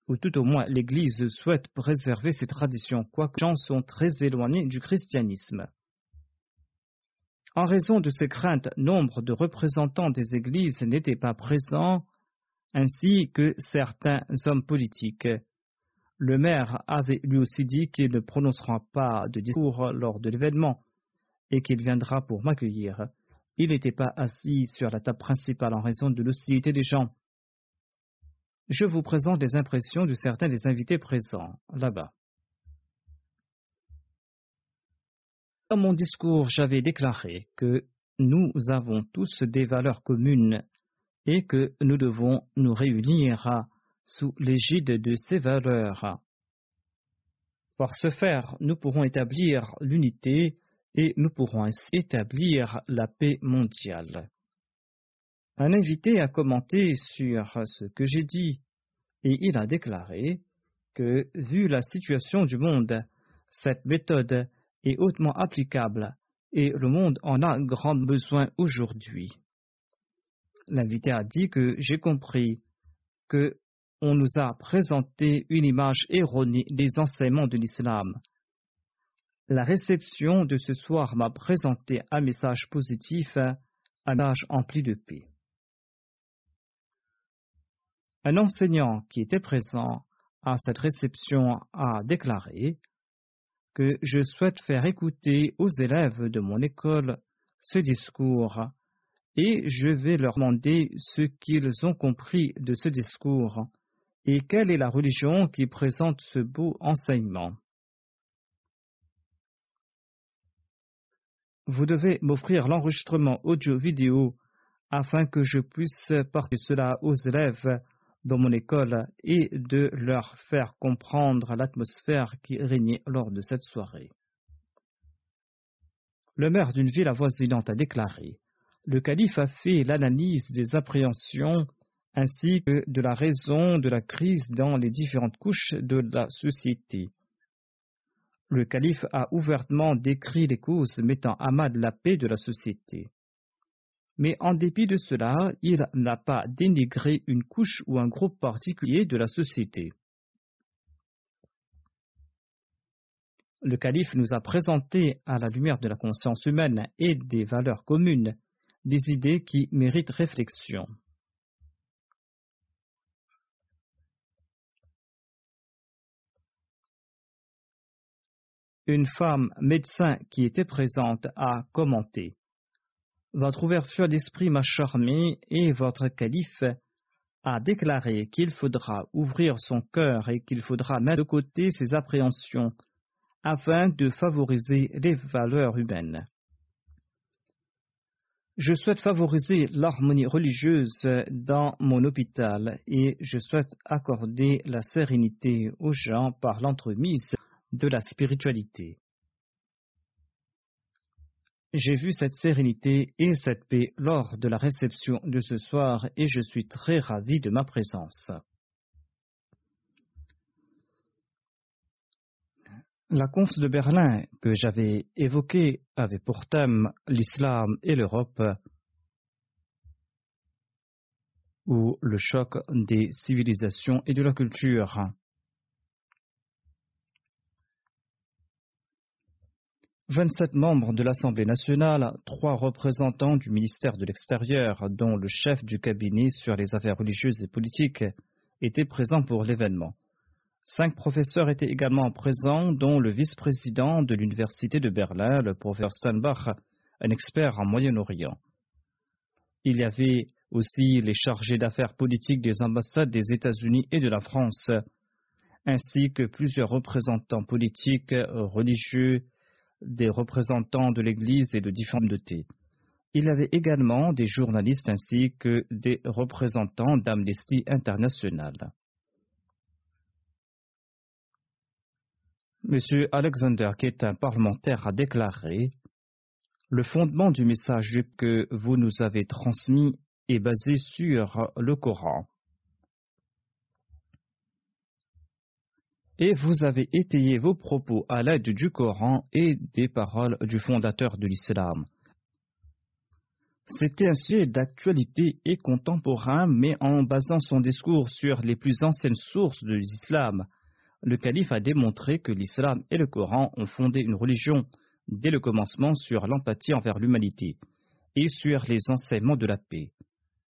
Ou tout au moins l'Église souhaite préserver ses traditions, quoique les gens sont très éloignés du christianisme. En raison de ces craintes, nombre de représentants des églises n'étaient pas présents, ainsi que certains hommes politiques. Le maire avait lui aussi dit qu'il ne prononcera pas de discours lors de l'événement et qu'il viendra pour m'accueillir. Il n'était pas assis sur la table principale en raison de l'hostilité des gens. Je vous présente les impressions de certains des invités présents là-bas. Dans mon discours, j'avais déclaré que nous avons tous des valeurs communes et que nous devons nous réunir sous l'égide de ces valeurs. Par ce faire, nous pourrons établir l'unité et nous pourrons ainsi établir la paix mondiale. Un invité a commenté sur ce que j'ai dit et il a déclaré que, vu la situation du monde, cette méthode est hautement applicable et le monde en a grand besoin aujourd'hui. L'invité a dit que j'ai compris que on nous a présenté une image erronée des enseignements de l'islam la réception de ce soir m'a présenté un message positif, un âge empli de paix. Un enseignant qui était présent à cette réception a déclaré que je souhaite faire écouter aux élèves de mon école ce discours et je vais leur demander ce qu'ils ont compris de ce discours et quelle est la religion qui présente ce beau enseignement? Vous devez m'offrir l'enregistrement audio-vidéo afin que je puisse porter cela aux élèves dans mon école et de leur faire comprendre l'atmosphère qui régnait lors de cette soirée. Le maire d'une ville avoisinante a déclaré Le calife a fait l'analyse des appréhensions ainsi que de la raison de la crise dans les différentes couches de la société. Le calife a ouvertement décrit les causes mettant à mal la paix de la société. Mais en dépit de cela, il n'a pas dénigré une couche ou un groupe particulier de la société. Le calife nous a présenté, à la lumière de la conscience humaine et des valeurs communes, des idées qui méritent réflexion. Une femme médecin qui était présente a commenté votre ouverture d'esprit m'a charmé et votre calife a déclaré qu'il faudra ouvrir son cœur et qu'il faudra mettre de côté ses appréhensions afin de favoriser les valeurs humaines. Je souhaite favoriser l'harmonie religieuse dans mon hôpital et je souhaite accorder la sérénité aux gens par l'entremise de la spiritualité. J'ai vu cette sérénité et cette paix lors de la réception de ce soir et je suis très ravi de ma présence. La conf de Berlin que j'avais évoquée avait pour thème l'islam et l'Europe ou le choc des civilisations et de la culture. 27 membres de l'Assemblée nationale, trois représentants du ministère de l'Extérieur, dont le chef du cabinet sur les affaires religieuses et politiques, étaient présents pour l'événement. Cinq professeurs étaient également présents, dont le vice-président de l'Université de Berlin, le professeur Steinbach, un expert en Moyen-Orient. Il y avait aussi les chargés d'affaires politiques des ambassades des États-Unis et de la France, ainsi que plusieurs représentants politiques, religieux, des représentants de l'Église et de différentes thé. Il y avait également des journalistes ainsi que des représentants d'Amnesty International. M. Alexander, qui est un parlementaire, a déclaré Le fondement du message que vous nous avez transmis est basé sur le Coran. et vous avez étayé vos propos à l'aide du Coran et des paroles du fondateur de l'islam. C'était un sujet d'actualité et contemporain, mais en basant son discours sur les plus anciennes sources de l'islam, le calife a démontré que l'islam et le Coran ont fondé une religion dès le commencement sur l'empathie envers l'humanité et sur les enseignements de la paix.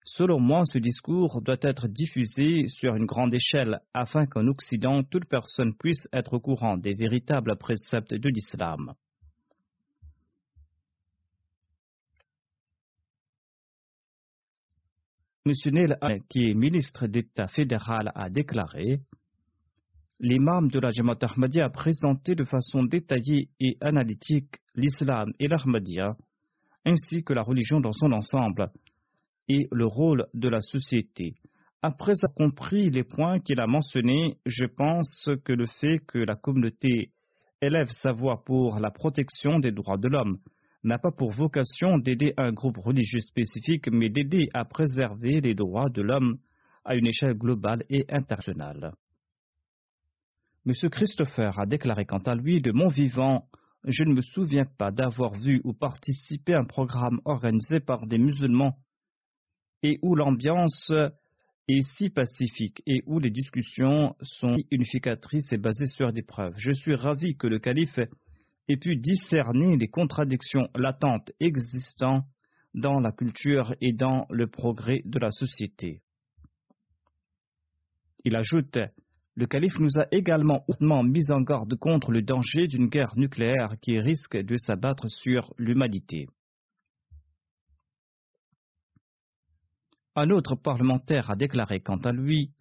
Selon moi, ce discours doit être diffusé sur une grande échelle afin qu'en Occident, toute personne puisse être au courant des véritables préceptes de l'islam. M. Neil qui est ministre d'État fédéral, a déclaré L'imam de la Jamaat Ahmadiyya a présenté de façon détaillée et analytique l'islam et l'Ahmadiyya, ainsi que la religion dans son ensemble, et le rôle de la société. Après avoir compris les points qu'il a mentionnés, je pense que le fait que la communauté élève sa voix pour la protection des droits de l'homme n'a pas pour vocation d'aider un groupe religieux spécifique, mais d'aider à préserver les droits de l'homme à une échelle globale et internationale. M. Christopher a déclaré quant à lui, de mon vivant, je ne me souviens pas d'avoir vu ou participé à un programme organisé par des musulmans et où l'ambiance est si pacifique et où les discussions sont unificatrices et basées sur des preuves. Je suis ravi que le calife ait pu discerner les contradictions latentes existant dans la culture et dans le progrès de la société. Il ajoute Le calife nous a également hautement mis en garde contre le danger d'une guerre nucléaire qui risque de s'abattre sur l'humanité. Un autre parlementaire a déclaré quant à lui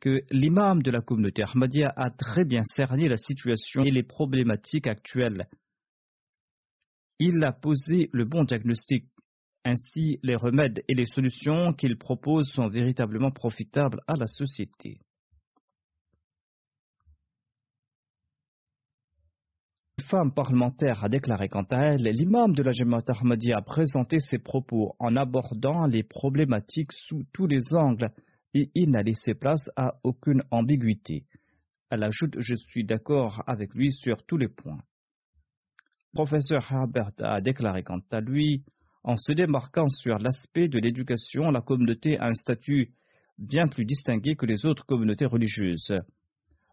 que l'imam de la communauté Ahmadiyya a très bien cerné la situation et les problématiques actuelles. Il a posé le bon diagnostic. Ainsi, les remèdes et les solutions qu'il propose sont véritablement profitables à la société. Femme parlementaire a déclaré quant à elle, l'imam de la Jamaat Ahmadiyya a présenté ses propos en abordant les problématiques sous tous les angles et il n'a laissé place à aucune ambiguïté. Elle ajoute Je suis d'accord avec lui sur tous les points. Professeur Herbert a déclaré quant à lui En se démarquant sur l'aspect de l'éducation, la communauté a un statut bien plus distingué que les autres communautés religieuses.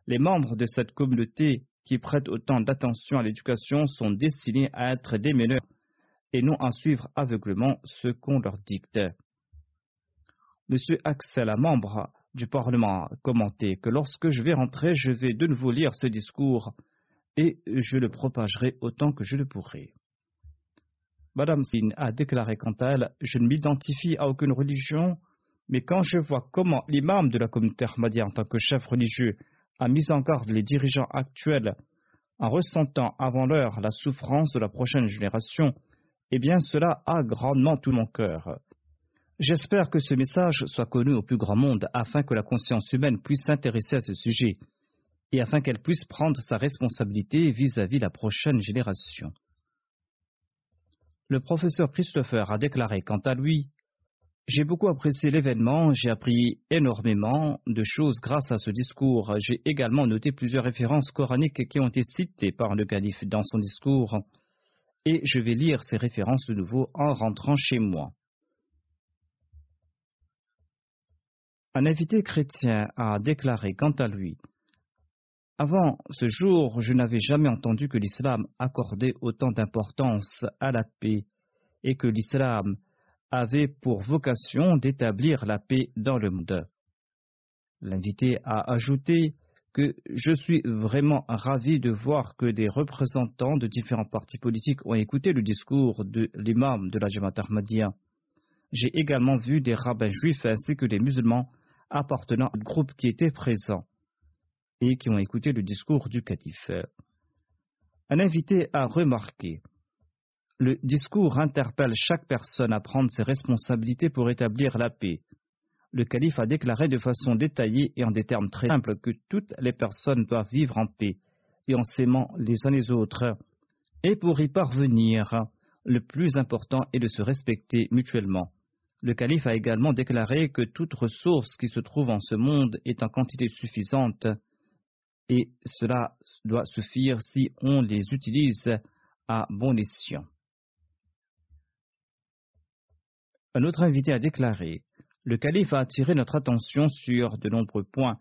Les membres de cette communauté qui prêtent autant d'attention à l'éducation sont destinés à être des meneurs et non à suivre aveuglement ce qu'on leur dicte. M. Axel, membre du Parlement, a commenté que lorsque je vais rentrer, je vais de nouveau lire ce discours et je le propagerai autant que je le pourrai. Madame Sin a déclaré quant à elle Je ne m'identifie à aucune religion, mais quand je vois comment l'imam de la communauté Ahmadiyya en tant que chef religieux a mis en garde les dirigeants actuels en ressentant avant l'heure la souffrance de la prochaine génération, eh bien cela a grandement tout mon cœur. J'espère que ce message soit connu au plus grand monde afin que la conscience humaine puisse s'intéresser à ce sujet et afin qu'elle puisse prendre sa responsabilité vis-à-vis de la prochaine génération. Le professeur Christopher a déclaré quant à lui J'ai beaucoup apprécié l'événement, j'ai appris énormément de choses grâce à ce discours. J'ai également noté plusieurs références coraniques qui ont été citées par le calife dans son discours, et je vais lire ces références de nouveau en rentrant chez moi. Un invité chrétien a déclaré quant à lui Avant ce jour, je n'avais jamais entendu que l'islam accordait autant d'importance à la paix et que l'islam avait pour vocation d'établir la paix dans le monde. L'invité a ajouté que je suis vraiment ravi de voir que des représentants de différents partis politiques ont écouté le discours de l'imam de la Jamaat Ahmadiyya. J'ai également vu des rabbins juifs ainsi que des musulmans appartenant au groupe qui était présent et qui ont écouté le discours du calife. Un invité a remarqué le discours interpelle chaque personne à prendre ses responsabilités pour établir la paix. Le calife a déclaré de façon détaillée et en des termes très simples que toutes les personnes doivent vivre en paix et en s'aimant les uns les autres. Et pour y parvenir, le plus important est de se respecter mutuellement. Le calife a également déclaré que toute ressource qui se trouve en ce monde est en quantité suffisante et cela doit suffire si on les utilise à bon escient. Un autre invité a déclaré Le calife a attiré notre attention sur de nombreux points.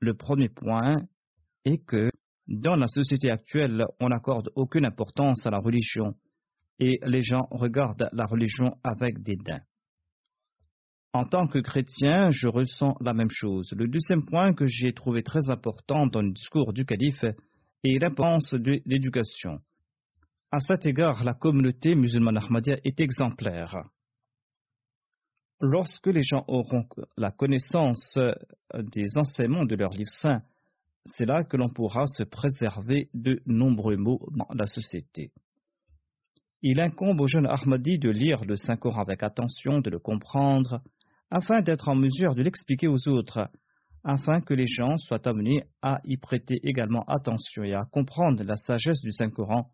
Le premier point est que dans la société actuelle, on n'accorde aucune importance à la religion et les gens regardent la religion avec dédain. En tant que chrétien, je ressens la même chose. Le deuxième point que j'ai trouvé très important dans le discours du calife est l'importance de l'éducation. À cet égard, la communauté musulmane Ahmadiyya est exemplaire. Lorsque les gens auront la connaissance des enseignements de leur livre saint, c'est là que l'on pourra se préserver de nombreux maux dans la société. Il incombe au jeune Ahmadi de lire le Saint-Coran avec attention, de le comprendre, afin d'être en mesure de l'expliquer aux autres, afin que les gens soient amenés à y prêter également attention et à comprendre la sagesse du Saint-Coran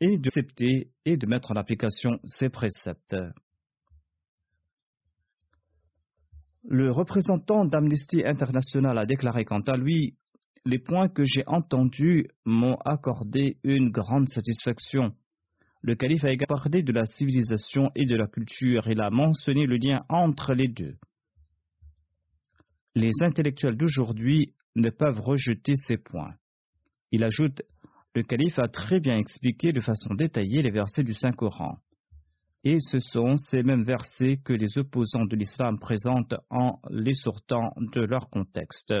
et d'accepter et de mettre en application ses préceptes. Le représentant d'Amnesty International a déclaré quant à lui Les points que j'ai entendus m'ont accordé une grande satisfaction. Le calife a également parlé de la civilisation et de la culture. Il a mentionné le lien entre les deux. Les intellectuels d'aujourd'hui ne peuvent rejeter ces points. Il ajoute Le calife a très bien expliqué de façon détaillée les versets du Saint-Coran. Et ce sont ces mêmes versets que les opposants de l'islam présentent en les sortant de leur contexte.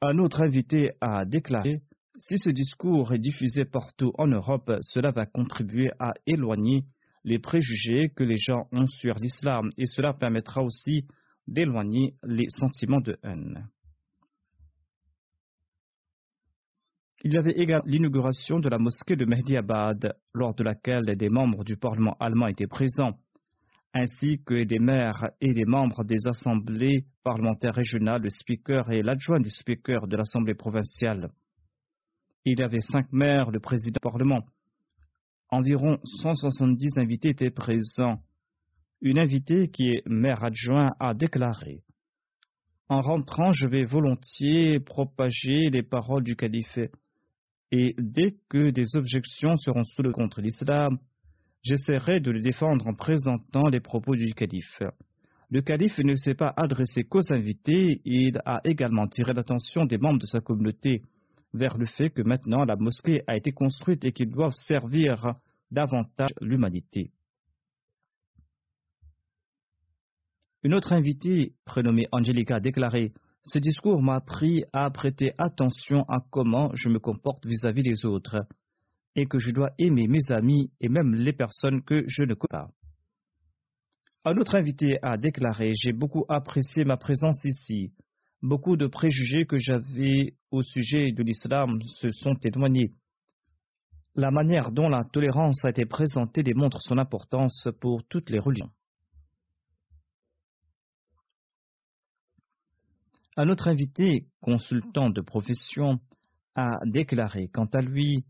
Un autre invité a déclaré Si ce discours est diffusé partout en Europe, cela va contribuer à éloigner les préjugés que les gens ont sur l'islam et cela permettra aussi d'éloigner les sentiments de haine. Il y avait également l'inauguration de la mosquée de Mehdi Abad, lors de laquelle des membres du Parlement allemand étaient présents, ainsi que des maires et des membres des assemblées parlementaires régionales, le speaker et l'adjoint du speaker de l'Assemblée provinciale. Il y avait cinq maires, le président du Parlement. Environ 170 invités étaient présents. Une invitée qui est maire adjoint a déclaré En rentrant, je vais volontiers propager les paroles du calife et dès que des objections seront soulevées contre l'islam, j'essaierai de les défendre en présentant les propos du calife. Le calife ne s'est pas adressé qu'aux invités, il a également tiré l'attention des membres de sa communauté vers le fait que maintenant la mosquée a été construite et qu'ils doivent servir davantage l'humanité. Une autre invitée, prénommée Angelica, a déclaré ce discours m'a appris à prêter attention à comment je me comporte vis-à-vis des autres et que je dois aimer mes amis et même les personnes que je ne connais pas. Un autre invité a déclaré J'ai beaucoup apprécié ma présence ici. Beaucoup de préjugés que j'avais au sujet de l'islam se sont éloignés. La manière dont la tolérance a été présentée démontre son importance pour toutes les religions. Un autre invité, consultant de profession, a déclaré quant à lui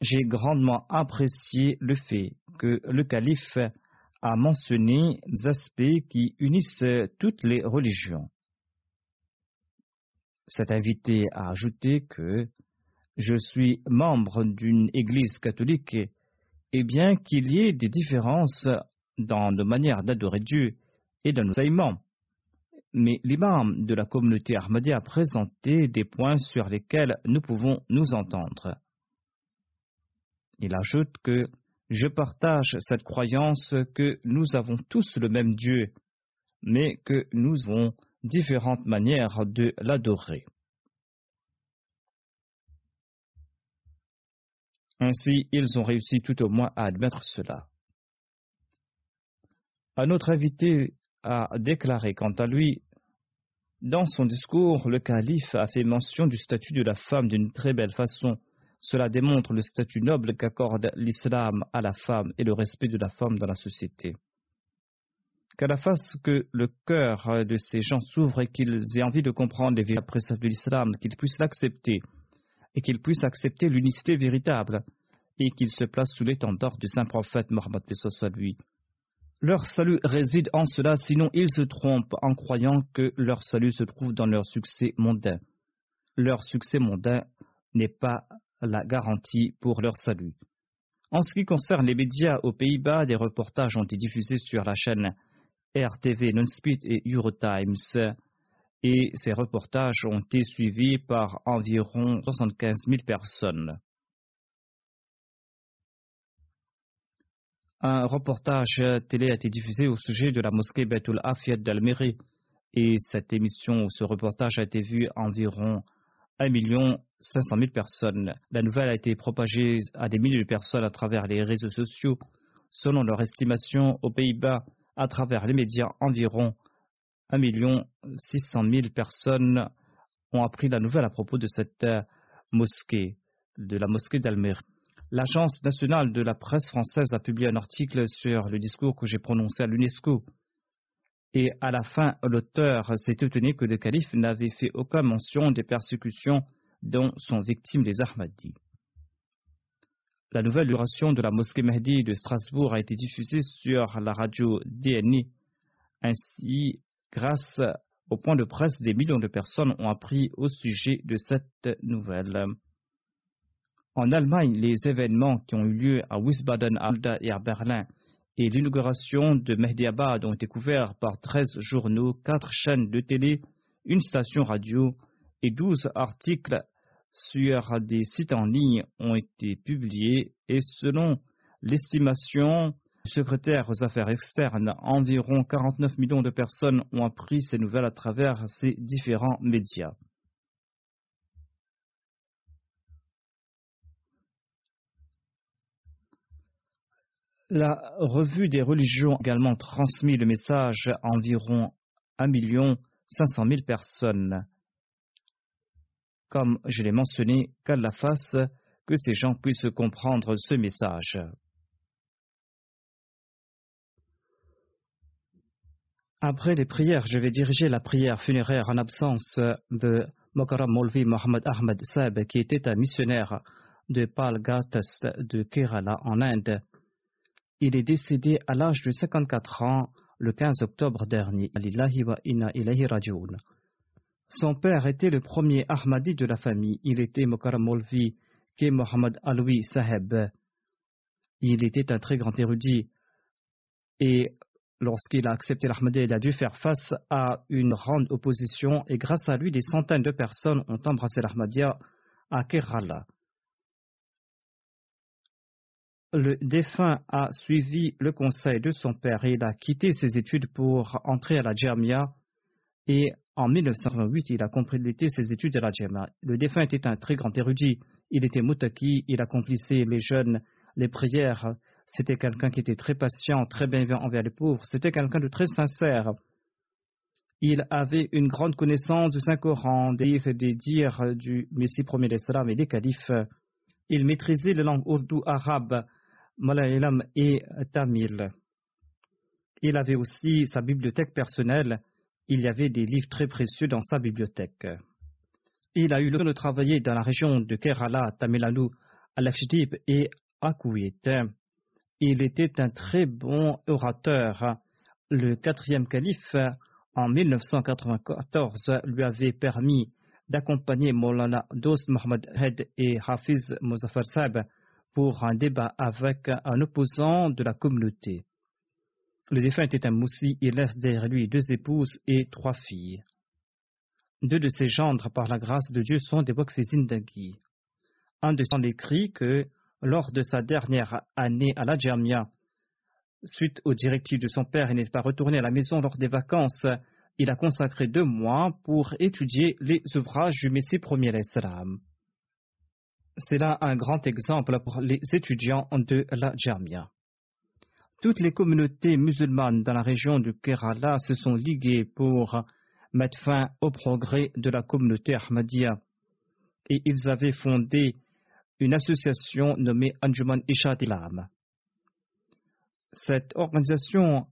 J'ai grandement apprécié le fait que le calife a mentionné des aspects qui unissent toutes les religions. Cet invité a ajouté que je suis membre d'une église catholique et bien qu'il y ait des différences dans nos manières d'adorer Dieu et dans nos aimants, mais l'imam de la communauté Ahmadiyya a présenté des points sur lesquels nous pouvons nous entendre. Il ajoute que je partage cette croyance que nous avons tous le même Dieu, mais que nous avons différentes manières de l'adorer. Ainsi, ils ont réussi tout au moins à admettre cela. Un autre invité a déclaré quant à lui Dans son discours, le calife a fait mention du statut de la femme d'une très belle façon. Cela démontre le statut noble qu'accorde l'islam à la femme et le respect de la femme dans la société. Qu'à la face que le cœur de ces gens s'ouvre et qu'ils aient envie de comprendre les véritables préceptes de l'islam, qu'ils puissent l'accepter et qu'ils puissent accepter l'unicité véritable et qu'ils se placent sous l'étendard du saint prophète Mohammed lui. Leur salut réside en cela, sinon ils se trompent en croyant que leur salut se trouve dans leur succès mondain. Leur succès mondain n'est pas la garantie pour leur salut. En ce qui concerne les médias aux Pays-Bas, des reportages ont été diffusés sur la chaîne RTV Non-Speed et Eurotimes, et ces reportages ont été suivis par environ 75 000 personnes. Un reportage télé a été diffusé au sujet de la mosquée Betul Afiyat d'Almérie et cette émission, ce reportage a été vu environ 1 500 000 personnes. La nouvelle a été propagée à des milliers de personnes à travers les réseaux sociaux. Selon leur estimation, aux Pays-Bas, à travers les médias, environ 1 600 000 personnes ont appris la nouvelle à propos de cette mosquée, de la mosquée d'Almérie. L'Agence nationale de la presse française a publié un article sur le discours que j'ai prononcé à l'UNESCO. Et à la fin, l'auteur s'est étonné que le calife n'avait fait aucune mention des persécutions dont sont victimes les Ahmadis. La nouvelle duration de la mosquée Mehdi de Strasbourg a été diffusée sur la radio DNI. Ainsi, grâce au point de presse, des millions de personnes ont appris au sujet de cette nouvelle. En Allemagne, les événements qui ont eu lieu à Wiesbaden, Alda et à Berlin et l'inauguration de Mehdi Abad ont été couverts par 13 journaux, 4 chaînes de télé, une station radio et 12 articles sur des sites en ligne ont été publiés et selon l'estimation du secrétaire aux affaires externes, environ 49 millions de personnes ont appris ces nouvelles à travers ces différents médias. La revue des religions a également transmis le message à environ 1 500 000 personnes. Comme je l'ai mentionné, qu'Allah fasse que ces gens puissent comprendre ce message. Après les prières, je vais diriger la prière funéraire en absence de Mokaram Molvi Mohamed Ahmed Saeb, qui était un missionnaire de Palgatas de Kerala en Inde. Il est décédé à l'âge de 54 ans le 15 octobre dernier. Son père était le premier Ahmadi de la famille. Il était Mokaram Molvi Ke Mohamed Alwi Saheb. Il était un très grand érudit. Et lorsqu'il a accepté l'Ahmadi, il a dû faire face à une grande opposition. Et grâce à lui, des centaines de personnes ont embrassé l'Ahmadiyya à Kerala le défunt a suivi le conseil de son père et il a quitté ses études pour entrer à la Jamia et en 1908 il a complété ses études à la Jamia. Le défunt était un très grand érudit, il était moutaki, il accomplissait les jeunes, les prières, c'était quelqu'un qui était très patient, très bienveillant envers les pauvres, c'était quelqu'un de très sincère. Il avait une grande connaissance du Saint-Coran, des, des dires du Messie premier et des califes. Il maîtrisait les langues ourdou, arabe, Malayalam et Tamil. Il avait aussi sa bibliothèque personnelle. Il y avait des livres très précieux dans sa bibliothèque. Il a eu le de travailler dans la région de Kerala, Tamil Nadu, al et à. Il était un très bon orateur. Le quatrième calife, en 1994, lui avait permis d'accompagner Molana Dost Mohamed Hed et Hafiz Muzaffar Saab pour un débat avec un opposant de la communauté. Le défunt était un moussi, il laisse derrière lui deux épouses et trois filles. Deux de ses gendres, par la grâce de Dieu, sont des Bokfezindagi. Un de ses écrit que, lors de sa dernière année à la Djamia, suite aux directives de son père, il n'est pas retourné à la maison lors des vacances. Il a consacré deux mois pour étudier les ouvrages du Messie premier l'Islam. C'est là un grand exemple pour les étudiants de la Jamia. Toutes les communautés musulmanes dans la région du Kerala se sont liguées pour mettre fin au progrès de la communauté Ahmadiyya et ils avaient fondé une association nommée Anjuman Ishad Ilam. Cette organisation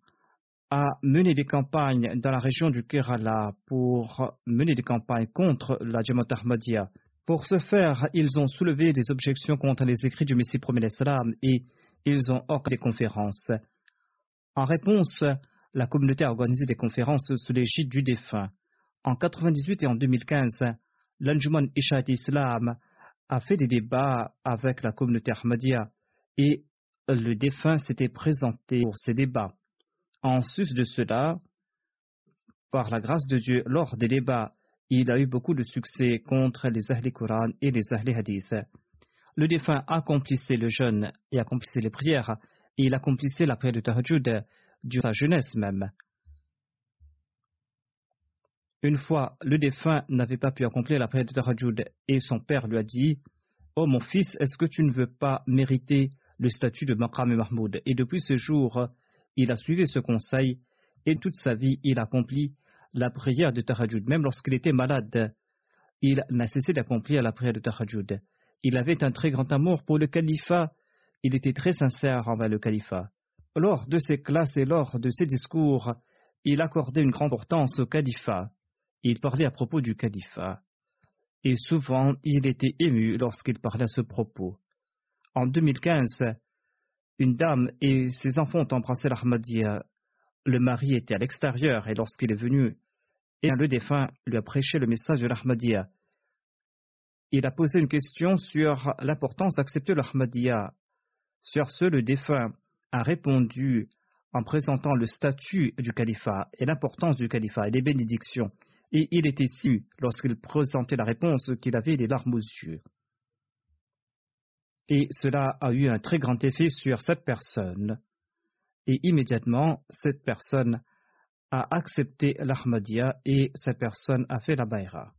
a mené des campagnes dans la région du Kerala pour mener des campagnes contre la Jamaat Ahmadiyya pour ce faire, ils ont soulevé des objections contre les écrits du Messie premier l'Islam et ils ont organisé des conférences. En réponse, la communauté a organisé des conférences sous l'égide du défunt. En 1998 et en 2015, l'Anjuman Ishat Islam a fait des débats avec la communauté Ahmadiyya et le défunt s'était présenté pour ces débats. En sus de cela, par la grâce de Dieu, lors des débats il a eu beaucoup de succès contre les Ahli Quran et les Ahli Hadith. Le défunt accomplissait le jeûne et accomplissait les prières, et il accomplissait la prière de Tahajjud durant sa jeunesse même. Une fois, le défunt n'avait pas pu accomplir la prière de Tahajjud et son père lui a dit Oh mon fils, est-ce que tu ne veux pas mériter le statut de Maqam et Mahmoud? Et depuis ce jour, il a suivi ce conseil et toute sa vie il accomplit la prière de Tahajjud. Même lorsqu'il était malade, il n'a cessé d'accomplir la prière de Tahajjud. Il avait un très grand amour pour le califat. Il était très sincère envers le califat. Lors de ses classes et lors de ses discours, il accordait une grande importance au califat. Il parlait à propos du califat. Et souvent, il était ému lorsqu'il parlait à ce propos. En 2015, une dame et ses enfants ont embrassé l'Ahmadiyya. Le mari était à l'extérieur et lorsqu'il est venu et le défunt lui a prêché le message de l'Ahmadiyya. Il a posé une question sur l'importance d'accepter l'Ahmadiyya. Sur ce, le défunt a répondu en présentant le statut du califat et l'importance du califat et les bénédictions. et il était si lorsqu'il présentait la réponse qu'il avait des larmes aux yeux. Et cela a eu un très grand effet sur cette personne. Et immédiatement, cette personne a accepté l'Ahmadiyya et cette personne a fait la Baïra.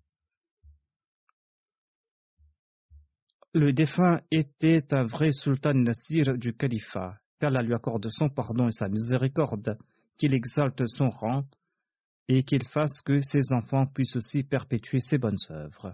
Le défunt était un vrai sultan Nasir du califat, qu'Allah lui accorde son pardon et sa miséricorde, qu'il exalte son rang et qu'il fasse que ses enfants puissent aussi perpétuer ses bonnes œuvres.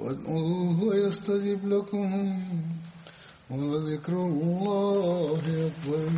وادعوه يستجب لكم ولذكر الله أكبر.